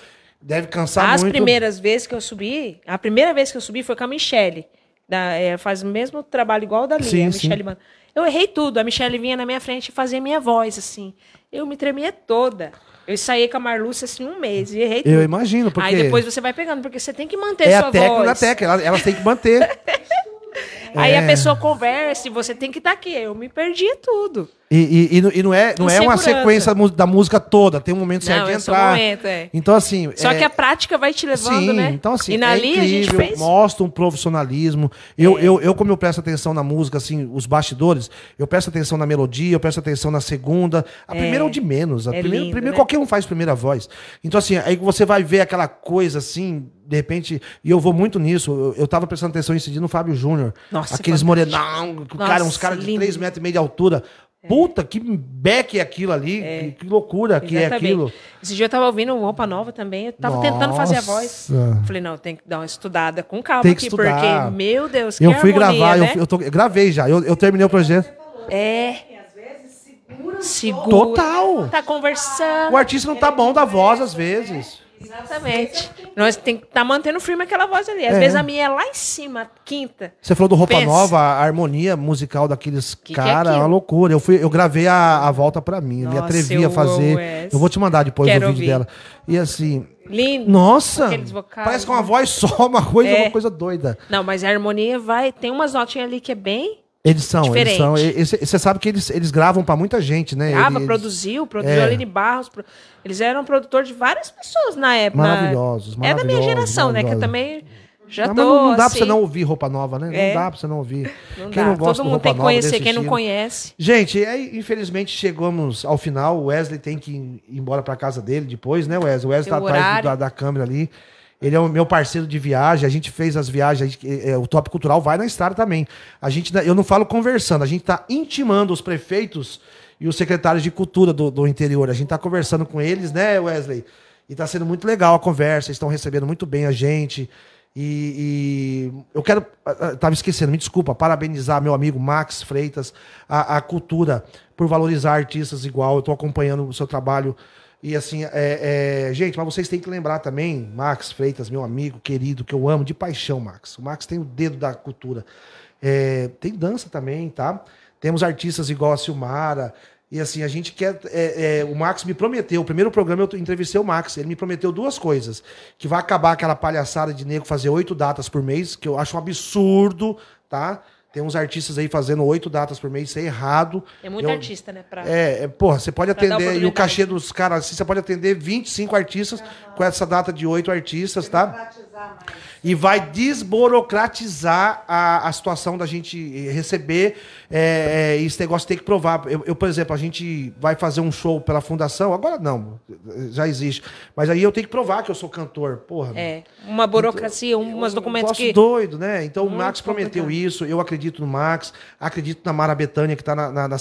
deve cansar As muito. primeiras vezes que eu subi, a primeira vez que eu subi foi com a Michelle. Da, é, faz o mesmo trabalho igual o da Lia, Sim, a sim. Michelle Mano. Eu errei tudo. A Michelle vinha na minha frente e fazia minha voz, assim. Eu me tremia toda. Eu ensaiei com a Marlúcia, assim, um mês e errei tudo. Eu imagino, porque Aí depois você vai pegando, porque você tem que manter é sua a técnica da voz. técnica, elas, elas têm que manter. Aí É. a pessoa conversa e você tem que estar aqui. Eu me perdia tudo. E, e- e não- é, não Com é uma sequência da música toda, tem um momento certo de é entrar. momento, é. Então, assim. Só é- que a prática vai te levando, Sim, né? então assim, e na é Lia a gente incrível, fez. É. mostra um profissionalismo. Eu, eu, eu, como eu presto atenção na música, assim, os bastidores, eu presto atenção na melodia, eu presto atenção na segunda. A primeira é o de menos. A É primeira, lindo, primeiro, né? qualquer um faz primeira voz. Então, assim, aí você vai ver aquela coisa assim, de repente, e eu vou muito nisso. Eu, eu tava prestando atenção esse dia no Fábio Júnior. Nossa, Aqueles fantástico. morenão, cara, uns caras de lindo. 3 metros e meio de altura. Puta, que beck é aquilo ali, que, que loucura que é Exatamente. aquilo. Esse dia eu tava ouvindo Roupa Nova também. Eu tava tentando fazer a voz. Nossa. Falei, não, tem que dar uma estudada com calma Tem que aqui, estudar. porque, meu Deus, Eu que fui harmonia, gravar, né? eu, eu, tô- eu gravei já, eu, eu terminei o projeto. É. Segura. Total. Tá conversando. O artista não tá bom da voz, às vezes. Exatamente. Nós tem que estar mantendo firme aquela voz ali. Às É. vezes a minha é lá em cima, quinta. Você falou do Roupa Pensa. Nova, a harmonia musical daqueles Que que é uma loucura. Eu, fui, eu gravei a, a volta pra mim, eu me Nossa, atrevi eu a fazer. essa. Eu vou te mandar depois Quero o vídeo ouvir. dela. E assim, Lindo. nossa, vocais, parece que é uma né? voz só, uma coisa, É. uma coisa doida. Não, mas a harmonia vai. Tem umas notinhas ali que é bem Eles são, eles Diferente. são. e- e Você sabe que eles, eles gravam pra muita gente, né? Grava, Eles- produziu, produziu é. Aline Barros. pro- Eles eram produtor de várias pessoas na época. na- Maravilhosos, É da minha maravilhosos, geração, né? Que eu maravilhosos. também já Não, tô não, não dá pra assim, você não ouvir roupa nova, né? É. Não dá pra você não ouvir. Não Quem dá. não gosta Todo do mundo roupa tem que nova conhecer, quem não estilo? conhece. Gente, aí, infelizmente chegamos ao final. O Wesley tem que ir embora pra casa dele depois, né, Wesley? O Wesley tá Tem o atrás da, da câmera ali. Ele é o meu parceiro de viagem. A gente fez as viagens. gente- é, o Top Cultural vai na estrada também. A gente, eu não falo conversando, a gente tá intimando os prefeitos e os secretários de cultura do, do interior. A gente tá conversando com eles, né, Wesley? E tá sendo muito legal a conversa. Estão recebendo muito bem a gente. E, e eu quero. ah, ah, Tava esquecendo, me desculpa, parabenizar meu amigo Max Freitas, a, a cultura, por valorizar artistas igual. Eu tô acompanhando o seu trabalho. E assim, é, é, gente, mas vocês têm que lembrar também, Max Freitas, meu amigo querido, que eu amo de paixão, Max. O Max tem o dedo da cultura. É, tem dança também, tá? Temos artistas igual a Silmara. E assim, a gente quer. é, é, o Max me prometeu, o primeiro programa eu entrevistei o Max. Ele me prometeu duas coisas: que vai acabar aquela palhaçada de nego fazer oito datas por mês, que eu acho um absurdo, tá? Tem uns artistas aí fazendo oito datas por mês, isso é errado. É muito Eu- artista, né? Pra... é, é, porra, você pode atender, e o cachê dos caras, assim, você pode atender 25 artistas com essa data de oito artistas, tá? E vai desburocratizar a, a situação da gente receber é, é, esse negócio tem que provar. Eu, eu, por exemplo, a gente vai fazer um show pela fundação, agora não, já existe. Mas aí eu tenho que provar que eu sou cantor, porra. É, uma burocracia, um, umas Um documentos troço que... doido, né? Então o Max prometeu complicado. isso, eu acredito no Max, acredito na Mara Betânia, que está na, na, na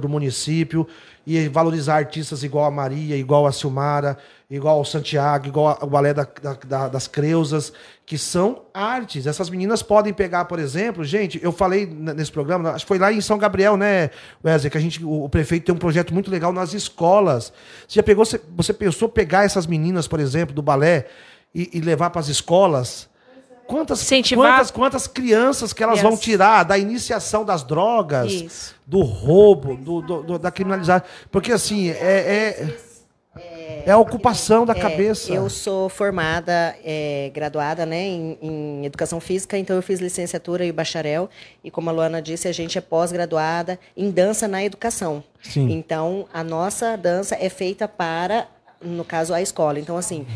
do município, e valorizar artistas igual a Maria, igual a Silmara, igual ao Santiago, igual ao balé da, da- da- das Creusas, que são artes. Essas meninas podem pegar, por exemplo, gente, eu falei nesse programa, acho que foi lá em São Gabriel, né, Wesley, que a gente, o, o prefeito tem um projeto muito legal nas escolas. Você já pegou, você, você pensou pegar essas meninas, por exemplo, do balé e, e levar para as escolas? Quantas, Incentivar- quantas, quantas crianças que elas vão Crianças. tirar da iniciação das drogas, Isso. do roubo, do, do- do- da criminalidade? Porque, assim, é, é, é a ocupação da É, cabeça. Eu sou formada, é, graduada né, em, em Educação Física, então eu fiz licenciatura e bacharel. E como a Luana disse, a gente é pós-graduada em dança na educação. Sim. Então, a nossa dança é feita para, no caso, a escola. Então, assim,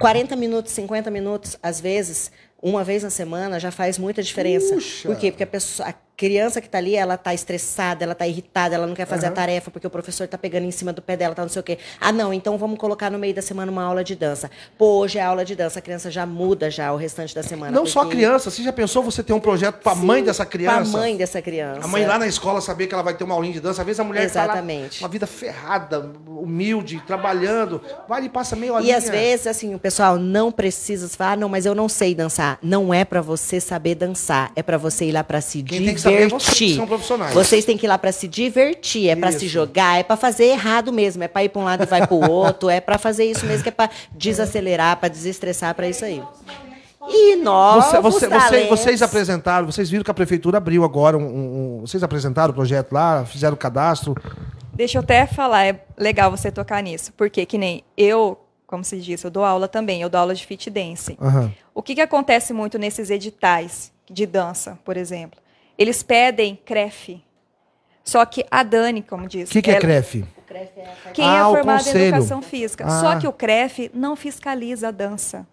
40 minutos, 50 minutos, às vezes, uma vez na semana, já faz muita diferença. Puxa! Por quê? Porque a, pessoa, criança que está ali, ela está estressada, ela está irritada, ela não quer fazer a tarefa porque o professor está pegando em cima do pé dela, tá não sei o quê. Ah, não, então vamos colocar no meio da semana uma aula de dança. Pô, hoje é aula de dança, a criança já muda já o restante da semana. Não só a porque- criança, você já pensou você ter um projeto para a mãe dessa criança? Pra mãe dessa criança. A mãe lá na escola saber que ela vai ter uma aulinha de dança. Às vezes a mulher tá lá, Exatamente. uma vida ferrada, humilde, trabalhando. Vai e passa meia E horinha. às vezes, assim, o pessoal não precisa falar, ah, não, mas eu não sei dançar. Não é pra você saber dançar, é pra você ir lá pra se que saber é divertir. vocês que são profissionais. Vocês têm que ir lá pra se divertir, é pra se jogar, é pra fazer errado mesmo, é pra ir pra um lado e vai pro outro, é pra fazer isso mesmo, que é pra desacelerar, pra desestressar, pra isso aí. E nós, Você- você- você- vocês apresentaram, vocês viram que a prefeitura abriu agora um, um- um- Vocês apresentaram o projeto lá, fizeram o cadastro. Deixa eu até falar, é legal você tocar nisso, porque que nem eu, como se diz, eu dou aula também, eu dou aula de fit dance. Aham. O que, que acontece muito nesses editais de dança, por exemplo? Eles pedem CREF. Só que a Dani, como diz. O que, que é ela- CREF? Quem Ah, é formado em educação física. Ah. Só que o CREF não fiscaliza a dança.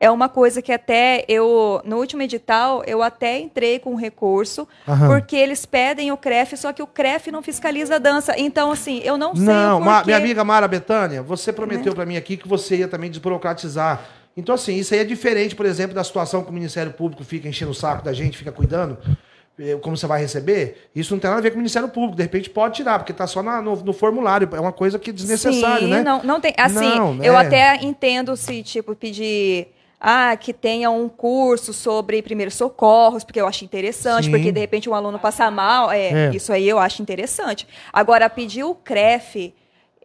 É uma coisa que até eu, no último edital, eu até entrei com recurso, Aham. porque eles pedem o CREF, só que o CREF não fiscaliza a dança. Então, assim, eu não sei Não, Ma- minha amiga Mara Betânia, você Né? prometeu pra mim aqui que você ia também desburocratizar. Então, assim, isso aí é diferente, por exemplo, da situação que o Ministério Público fica enchendo o saco da gente, fica cuidando, como você vai receber. Isso não tem nada a ver com o Ministério Público. De repente pode tirar, porque tá só na- no, no formulário. É uma coisa que é desnecessário, Sim, né? Não, não tem. Assim, Não, eu é. até entendo se, tipo, pedir. Ah, que tenha um curso sobre primeiros socorros, porque eu acho interessante, Sim. porque de repente um aluno passa mal, é, É. isso aí eu acho interessante. Agora, pedir o CREF,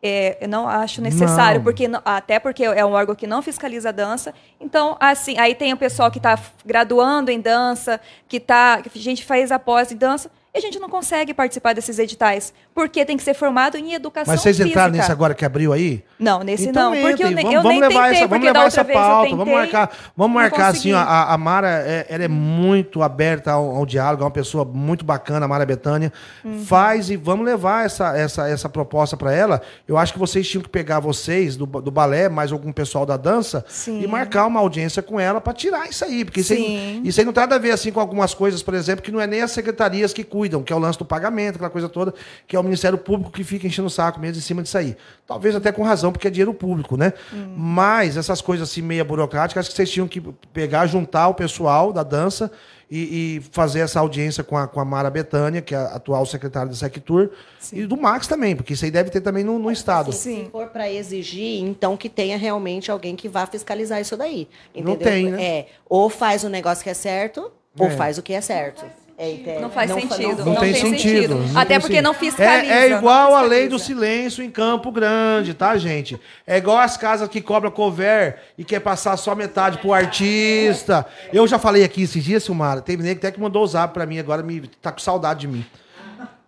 é, eu não acho necessário, Não. porque até porque é um órgão que não fiscaliza a dança. Então, assim, aí tem o pessoal que está graduando em dança, que tá, que a gente faz a pós em dança. E a gente não consegue participar desses editais, porque tem que ser formado em educação Mas vocês entraram física. nesse agora que abriu aí? Não, nesse Então não, porque eu, entrem, vamos, eu vamos nem levar tentei, essa, vamos levar essa pauta, tentei, vamos marcar, vamos marcar assim, a, a Mara, é, ela é muito aberta ao, ao diálogo, é uma pessoa muito bacana, a Mara Betânia, Uhum. faz e vamos levar essa, essa, essa proposta para ela. Eu acho que vocês tinham que pegar vocês do, do balé, mais algum pessoal da dança Sim. e marcar uma audiência com ela para tirar isso aí, porque isso aí, isso aí não tem nada a ver assim com algumas coisas, por exemplo, que não é nem as secretarias que cuidam, que é o lance do pagamento, aquela coisa toda, que é o Ministério Público que fica enchendo o saco mesmo em cima disso aí. Talvez até com razão, porque é dinheiro público, né? Mas essas coisas assim meia burocráticas, acho que vocês tinham que pegar, juntar o pessoal da dança e, e fazer essa audiência com a, com a Mara Betânia, que é a atual secretária do Sectur, e do Max também, porque isso aí deve ter também no, no Estado. Se for para exigir, então que tenha realmente alguém que vá fiscalizar isso daí. Não Entendeu? tem, né? É, ou faz o negócio que é certo, ou É. faz o que é certo. É? Não faz fa- sentido. Não, tem, sentido. não Até tem porque sentido. não fiscaliza. É, é igual não a lei do silêncio em Campo Grande, tá, gente? É igual as casas que cobra cover e quer passar só metade pro artista. Eu já falei aqui esses dias, Silmara. Tem nego até que mandou o zap pra mim agora, me, tá com saudade de mim.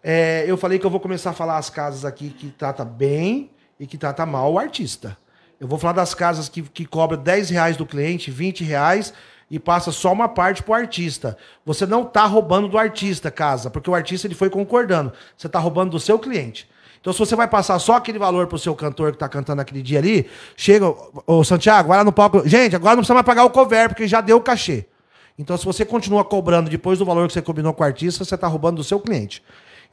É, eu falei que eu vou começar a falar as casas aqui que trata bem e que trata mal o artista. Eu vou falar das casas que, que cobra 10 reais do cliente, 20 reais e passa só uma parte pro artista. Você não tá roubando do artista, casa, porque o artista ele foi concordando. Você tá roubando do seu cliente. Então, se você vai passar só aquele valor pro seu cantor que tá cantando aquele dia ali, chega, ô Santiago, vai lá no palco. Gente, agora não precisa mais pagar o cover, porque já deu o cachê. Então, se você continua cobrando depois do valor que você combinou com o artista, você está roubando do seu cliente.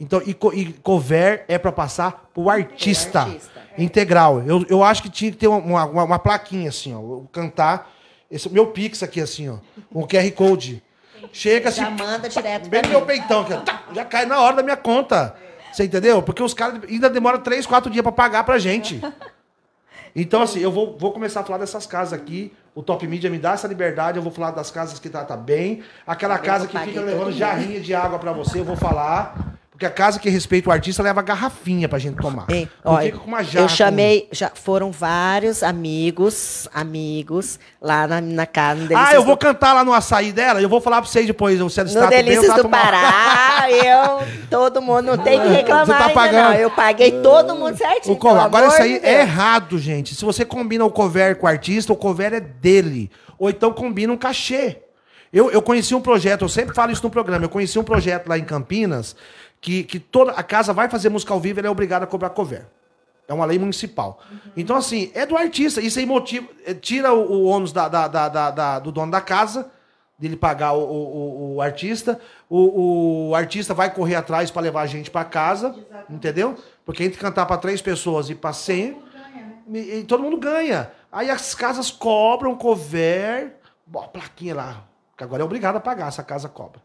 Então, e, co- e cover é para passar pro artista, artista, integral. Eu, eu acho que tinha que ter uma, uma, uma plaquinha assim, ó. Cantar. Esse meu Pix aqui, assim, ó. Com o QR Code. Chega assim. Já manda direto Bem no meu peitão, ó, tá, já cai na hora da minha conta. Você entendeu? Porque os caras ainda demoram três, quatro dias para pagar pra gente. Então, assim, eu vou, vou começar a falar dessas casas aqui. O Top Media me dá essa liberdade. Eu vou falar das casas que trata bem. Aquela casa que fica levando jarrinha de água pra você, eu vou falar. Porque a casa que respeita o artista leva garrafinha pra gente tomar. Não olha, fica com uma jarra. eu chamei, já foram vários amigos, amigos lá na, na casa. no Com... Ah, Delícias eu vou do, cantar lá no açaí dela. Eu vou falar pra vocês depois. Se ela no está bem, eu Delícias trato do. Pará. Eu, todo mundo não tem que reclamar Você tá ainda, pagando. não. Eu paguei todo mundo certinho. O pelo Agora isso aí de é errado, gente. Se você combina o cover com o artista, o cover é dele. Ou então combina um cachê. Eu, eu conheci um projeto, eu sempre falo isso no programa, eu conheci um projeto lá em Campinas que, que toda a casa vai fazer música ao vivo, ela é obrigada a cobrar cover. É uma lei municipal. Então, assim, é do artista. Isso aí motiva, é, tira o, o ônus da, da- da- da- do dono da casa, dele pagar o, o- o- o artista. O, artista vai correr atrás para levar a gente para casa, entendeu? Porque entre cantar para três pessoas e para cem, e, e todo mundo ganha. Aí as casas cobram cover, bom, a plaquinha lá, que agora é obrigado a pagar, essa casa cobra.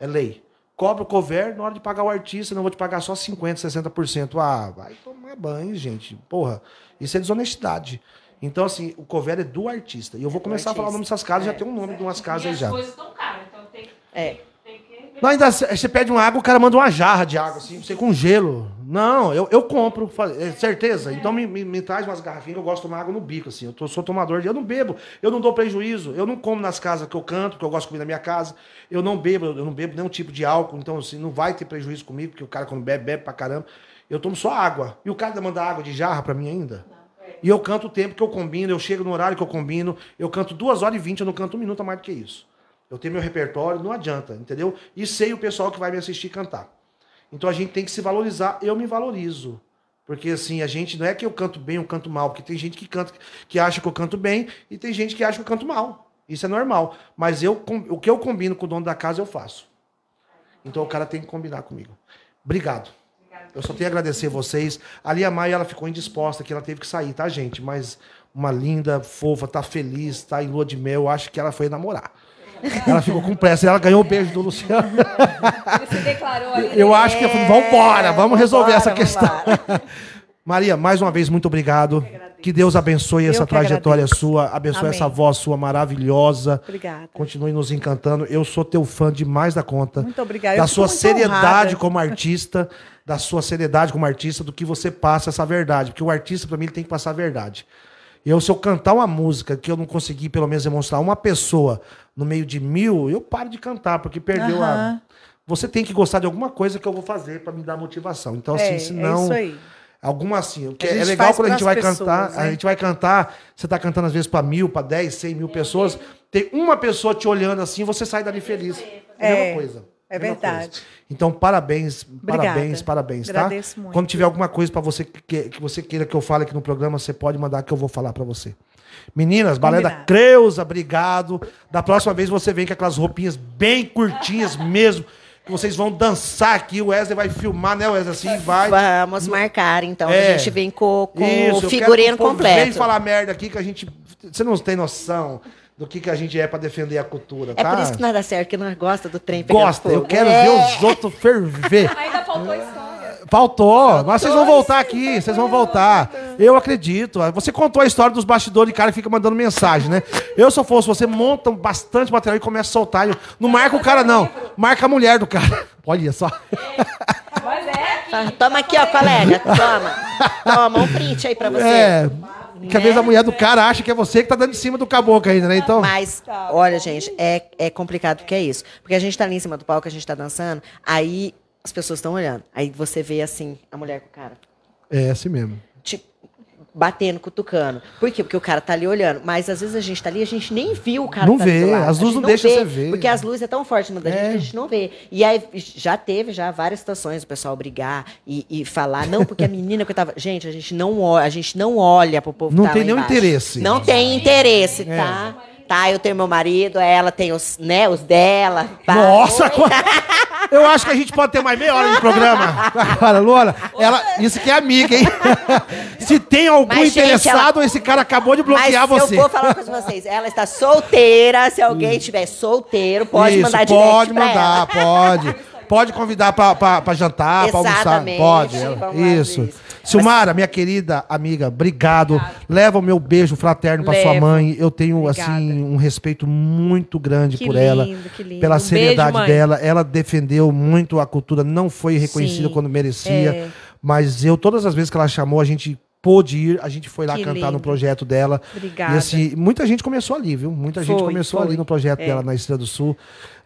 É lei. Cobra o cover, na hora de pagar o artista, não vou te pagar só 50%, 60%. Ah, vai tomar banho, gente. Porra, isso é desonestidade. Então, assim, o cover é do artista. E eu vou começar a falar o nome dessas casas, já tem um nome de umas casas aí já. coisas estão caras, então tem que. É. Não, ainda você pede uma água, o cara manda uma jarra de água, assim, você com gelo. Não, eu, eu compro, é certeza. Então me, me, me traz umas garrafinhas eu gosto de tomar água no bico, assim. Eu tô- sou tomador de. Eu não bebo, eu não dou prejuízo. Eu não como nas casas que eu canto, que eu gosto de comer na minha casa. Eu não bebo, eu não bebo nenhum tipo de álcool, então assim, não vai ter prejuízo comigo, porque o cara quando bebe, bebe pra caramba. Eu tomo só água. E o cara ainda manda água de jarra pra mim ainda. E eu canto o tempo que eu combino, eu chego no horário que eu combino, eu canto duas horas e vinte, eu não canto um minuto a mais do que isso. Eu tenho meu repertório, não adianta, entendeu? E sei o pessoal que vai me assistir cantar. Então a gente tem que se valorizar, eu me valorizo. Porque assim, a gente não é que eu canto bem ou canto mal, porque tem gente que canta que acha que eu canto bem e tem gente que acha que eu canto mal. Isso é normal. Mas eu o que eu combino com o dono da casa eu faço. Então o cara tem que combinar comigo. Obrigado. Eu só tenho a agradecer vocês. Ali a Maia ela ficou indisposta, que ela teve que sair, tá, gente? Mas uma linda, fofa, tá feliz, tá em lua de mel. Eu acho que ela foi namorar. Ela ficou com pressa. Ela ganhou o beijo do Luciano. Se declarou ali. Eu acho que vamos embora, vamos resolver Vambora, essa questão. vambora. Maria, mais uma vez, muito obrigado. Que Deus abençoe essa trajetória agradeço. sua, abençoe Amém. essa voz sua maravilhosa. Obrigada. Continue nos encantando. Eu sou teu fã demais da conta. Muito obrigada. Da Eu sua seriedade honrada. como artista, da sua seriedade como artista, do que você passa essa verdade. Porque o artista, para mim, ele tem que passar a verdade. Eu, se eu cantar uma música que eu não consegui, pelo menos, demonstrar uma pessoa no meio de mil, eu paro de cantar, porque perdeu a. Aham. você tem que gostar de alguma coisa que eu vou fazer pra me dar motivação. Então, assim, é, senão. é isso aí. Alguma assim. A é legal quando a gente vai pras cantar. pessoas, A né? gente vai cantar, você tá cantando às vezes pra mil, pra dez, cem mil pessoas. Tem uma pessoa te olhando assim, você sai dali feliz. É a É, mesma coisa. É verdade. coisa. Então, parabéns, Obrigada. parabéns, parabéns, tá? Agradeço muito. Quando tiver alguma coisa pra você que, que, você queira que eu fale aqui no programa, você pode mandar que eu vou falar pra você. Meninas, balé da. Creuza, obrigado. Da próxima vez você vem com aquelas roupinhas bem curtinhas mesmo. Que vocês vão dançar aqui. O Wesley vai filmar, né, Wesley? Assim, vai. Vamos marcar, então. É. A gente vem com, com Isso, o quero figurino que o povo completo. Vem falar merda aqui que a gente. Você não tem noção do que, que a gente é pra defender a cultura, É tá? por isso que dá certo, que nós gosta do trem Gosta, eu quero É. ver os outros ferver. Ainda faltou história. Faltou, mas vocês vão voltar aqui, vocês vão voltar. Eu acredito. Você contou a história dos bastidores de cara que fica mandando mensagem, né? Eu, se eu fosse você, monta bastante material e começa a soltar. Não marca o cara, não. Marca a mulher do cara. Olha só. Mas é. Ah, Toma aqui, ó, colega. Toma. Toma um print aí pra você. É. Que às vezes a mulher do cara acha que é você que tá dando em cima do caboclo ainda, né? Então. Mas, olha, gente, é, é complicado porque é isso. Porque a gente tá ali em cima do palco, a gente tá dançando, aí as pessoas estão olhando. Aí você vê assim, a mulher com o cara. É assim mesmo. Batendo, cutucando. Por quê? Porque o cara tá ali olhando. Mas às vezes a gente tá ali, a gente nem viu o cara Não tá vê, as luzes gente não deixam você ver. Porque as luzes é tão forte no da gente É. que a gente não vê. E aí já teve já várias situações o pessoal brigar e, e falar, não, porque a menina que eu tava. Gente, a gente não olha, a gente não olha pro povo Não que tá tem lá nenhum interesse. Não tem interesse, É. tá? Eu tenho meu marido, ela tem os, né, os dela. pá. Nossa, eu acho que a gente pode ter mais meia hora de programa. Agora, Luana, ela, isso que é amiga, hein? Se tem algum Mas, gente, interessado, esse cara acabou de bloquear Mas você. eu vou falar uma coisa pra vocês. Ela está solteira. Se alguém estiver solteiro, pode Isso, mandar direct pode pra mandar, ela. pode. Pode convidar pra jantar, pra almoçar. Pode. Isso. isso. Silmara, minha querida amiga, obrigado. Leva o meu beijo fraterno pra sua mãe. Eu tenho, Obrigada. assim, um respeito muito grande Que por ela. lindo, que lindo. Pela Um beijo, seriedade mãe. dela. Ela defendeu muito a cultura, não foi reconhecida Sim, quando merecia. é. Mas eu, todas as vezes que ela chamou, a gente pôde ir, a gente foi lá Que cantar no lindo. projeto dela. Obrigada. E assim, muita gente começou ali, viu? Muita gente Foi, começou foi. ali no projeto É. dela na Estrela do Sul.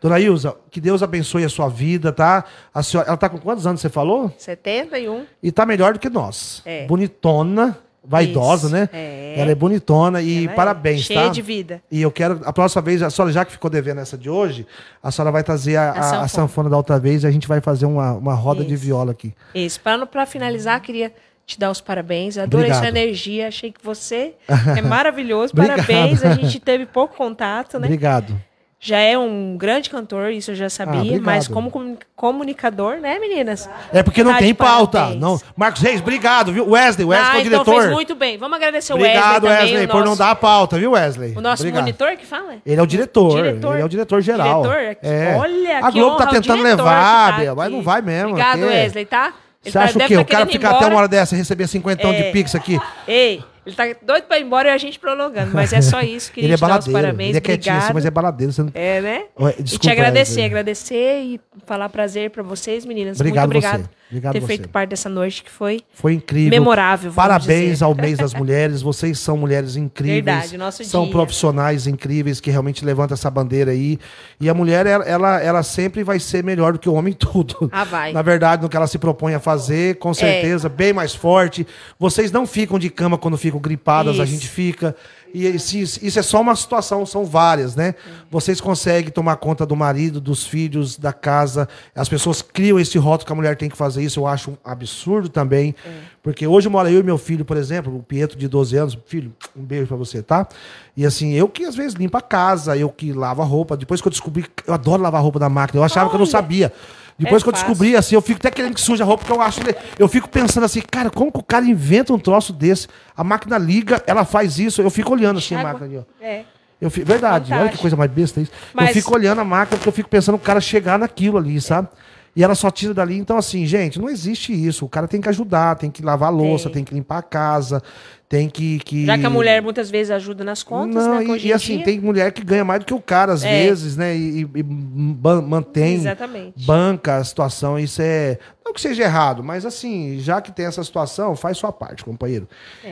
Dona Ilza, que Deus abençoe a sua vida, tá? A senhora, ela tá com quantos anos, você falou? 71. E tá melhor do que nós. É. Bonitona, vaidosa, Isso, né? é. Ela é bonitona e Ela é parabéns, cheia tá? de vida. E eu quero, a próxima vez, a senhora já que ficou devendo essa de hoje, a senhora vai trazer a, a- a sanfona. sanfona. da outra vez e a gente vai fazer uma, uma roda de Isso. viola aqui. Isso. Pra finalizar, queria te dar os parabéns. Adorei Obrigado. sua energia. Achei que você é maravilhoso. Obrigado. Parabéns. A gente teve pouco contato, né? Obrigado. Já é um grande cantor, isso eu já sabia. obrigado. mas como comuni- comunicador, né, meninas? É porque não Tá tem pauta. parabéns. Não. Marcos Reis, obrigado, viu? Wesley, Wesley ah, é o então diretor. fez muito bem. Vamos agradecer o Obrigado, Wesley Wesley, também. o por não nosso- dar a pauta, viu, Wesley? O nosso Obrigado. monitor que fala? Ele é o diretor. Diretor. Ele é o diretor geral. Diretor? É. Olha, A que Globo tá tentando levar, Bia, mas não vai mesmo. Obrigado. Wesley, tá? Você acha o quê? tá o cara querendo ir fica até uma hora dessa e receber cinquentão de É. pix aqui? Ei, ele tá doido pra ir embora e a gente prolongando. Mas é só isso. Queria ele é te dar os baladeiro. parabéns. Ele é quietinho assim, Obrigada. mas é baladeiro. Você não... É, né? Ué, e desculpa, te agradecer, Wesley. agradecer e falar prazer pra vocês, meninas. Obrigado Muito obrigado você. Obrigado por ter você. feito parte dessa noite que foi Foi incrível. memorável. Parabéns dizer. ao mês das mulheres. Vocês são mulheres incríveis. Verdade, nosso são dia. profissionais incríveis que realmente levantam essa bandeira aí. E a mulher, ela, ela, ela sempre vai ser melhor do que o homem em tudo. Ah, vai. É. Na verdade, no que ela se propõe a fazer, com certeza, bem mais forte. Vocês não ficam de cama quando ficam gripadas, a Isso. gente fica. E isso, isso é só uma situação, são várias, né? Vocês conseguem tomar conta do marido, dos filhos, da casa. As pessoas criam esse rótulo que a mulher tem que fazer isso. Eu acho um absurdo também. Porque hoje mora eu e meu filho, por exemplo, o Pietro de 12 anos. Filho, um beijo pra você, tá? E assim, eu que às vezes limpo a casa, eu que lavo a roupa. Depois que eu descobri, eu adoro lavar a roupa da máquina. Eu achava que eu não Olha, sabia. Depois é que eu fácil. descobri, assim, eu fico até querendo que suja a roupa, porque eu acho. Eu fico pensando assim, cara, como que o cara inventa um troço desse? A máquina liga, ela faz isso, eu fico olhando assim a Água. máquina ali, ó. É. Eu fico, verdade, olha que Fantástico. coisa mais besta isso. Eu Mas- fico olhando a máquina porque eu fico pensando o cara chegar naquilo ali, sabe? E ela só tira dali. Então, assim, gente, não existe isso. O cara tem que ajudar, tem que lavar a louça, tem, Tem. que limpar a casa, tem que. que... Já que a mulher muitas vezes ajuda nas contas, Não, né? e, e assim, dia- tem mulher que ganha mais do que o cara, às É. vezes, né? E, e mantém, Exatamente. banca a situação. Isso é. Não que seja errado, mas assim, já que tem essa situação, faz sua parte, companheiro.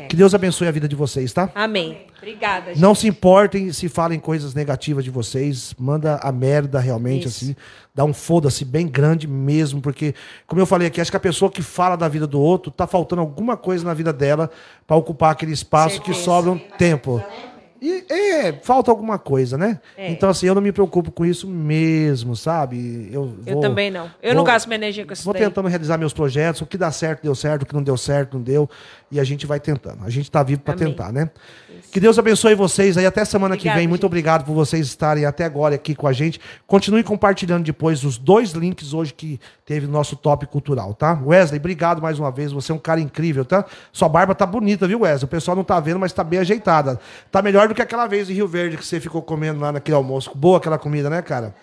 Que Deus abençoe a vida de vocês, tá? Amém. Obrigada, gente. Não se importem se falem coisas negativas de vocês. Manda a merda realmente, Isso. assim. Dá um foda-se bem grande mesmo. Porque, como eu falei aqui, acho que a pessoa que fala da vida do outro, tá faltando alguma coisa na vida dela pra ocupar aquele espaço que Certeza. sobra um tempo. E é, falta alguma coisa, né? É. Então, assim, eu não me preocupo com isso mesmo, sabe? Eu, Eu vou- também não. Eu não vou- gasto minha energia com isso Vou daí. tentando realizar meus projetos. O que dá certo, deu certo. O que não deu certo, não deu. E a gente vai tentando. A gente tá vivo para tentar, né? Que Deus abençoe vocês aí. Até semana que vem. Muito gente. obrigado por vocês estarem até agora aqui com a gente. Continue compartilhando depois os dois links hoje que teve no nosso top cultural, tá? Wesley, obrigado mais uma vez. Você é um cara incrível, tá? Sua barba tá bonita, viu, Wesley? O pessoal não tá vendo, mas tá bem ajeitada. Tá melhor do que aquela vez em Rio Verde que você ficou comendo lá naquele almoço. Boa aquela comida, né, cara?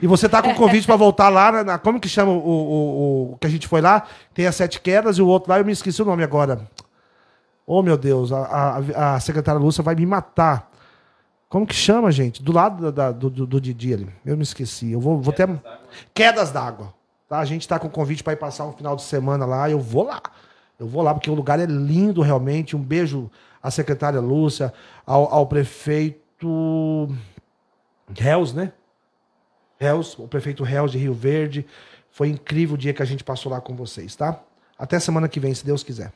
E você tá com convite pra voltar lá na, na- Como que chama o, o, o que a gente foi lá? Tem as sete quedas e o outro lá, eu me esqueci o nome agora. Oh, meu Deus, a, a, a secretária Lúcia vai me matar. Como que chama, gente? Do lado da- da- do, do, do Didi ali. Eu me esqueci. Eu vou, vou até. Quedas d'água. Tá? A gente tá com convite para ir passar um final de semana lá. Eu vou lá. Eu vou lá, porque o lugar é lindo realmente. Um beijo à secretária Lúcia, ao, ao prefeito. Reus, né? Reus, o prefeito Reus de Rio Verde. Foi incrível o dia que a gente passou lá com vocês, tá? Até semana que vem, se Deus quiser.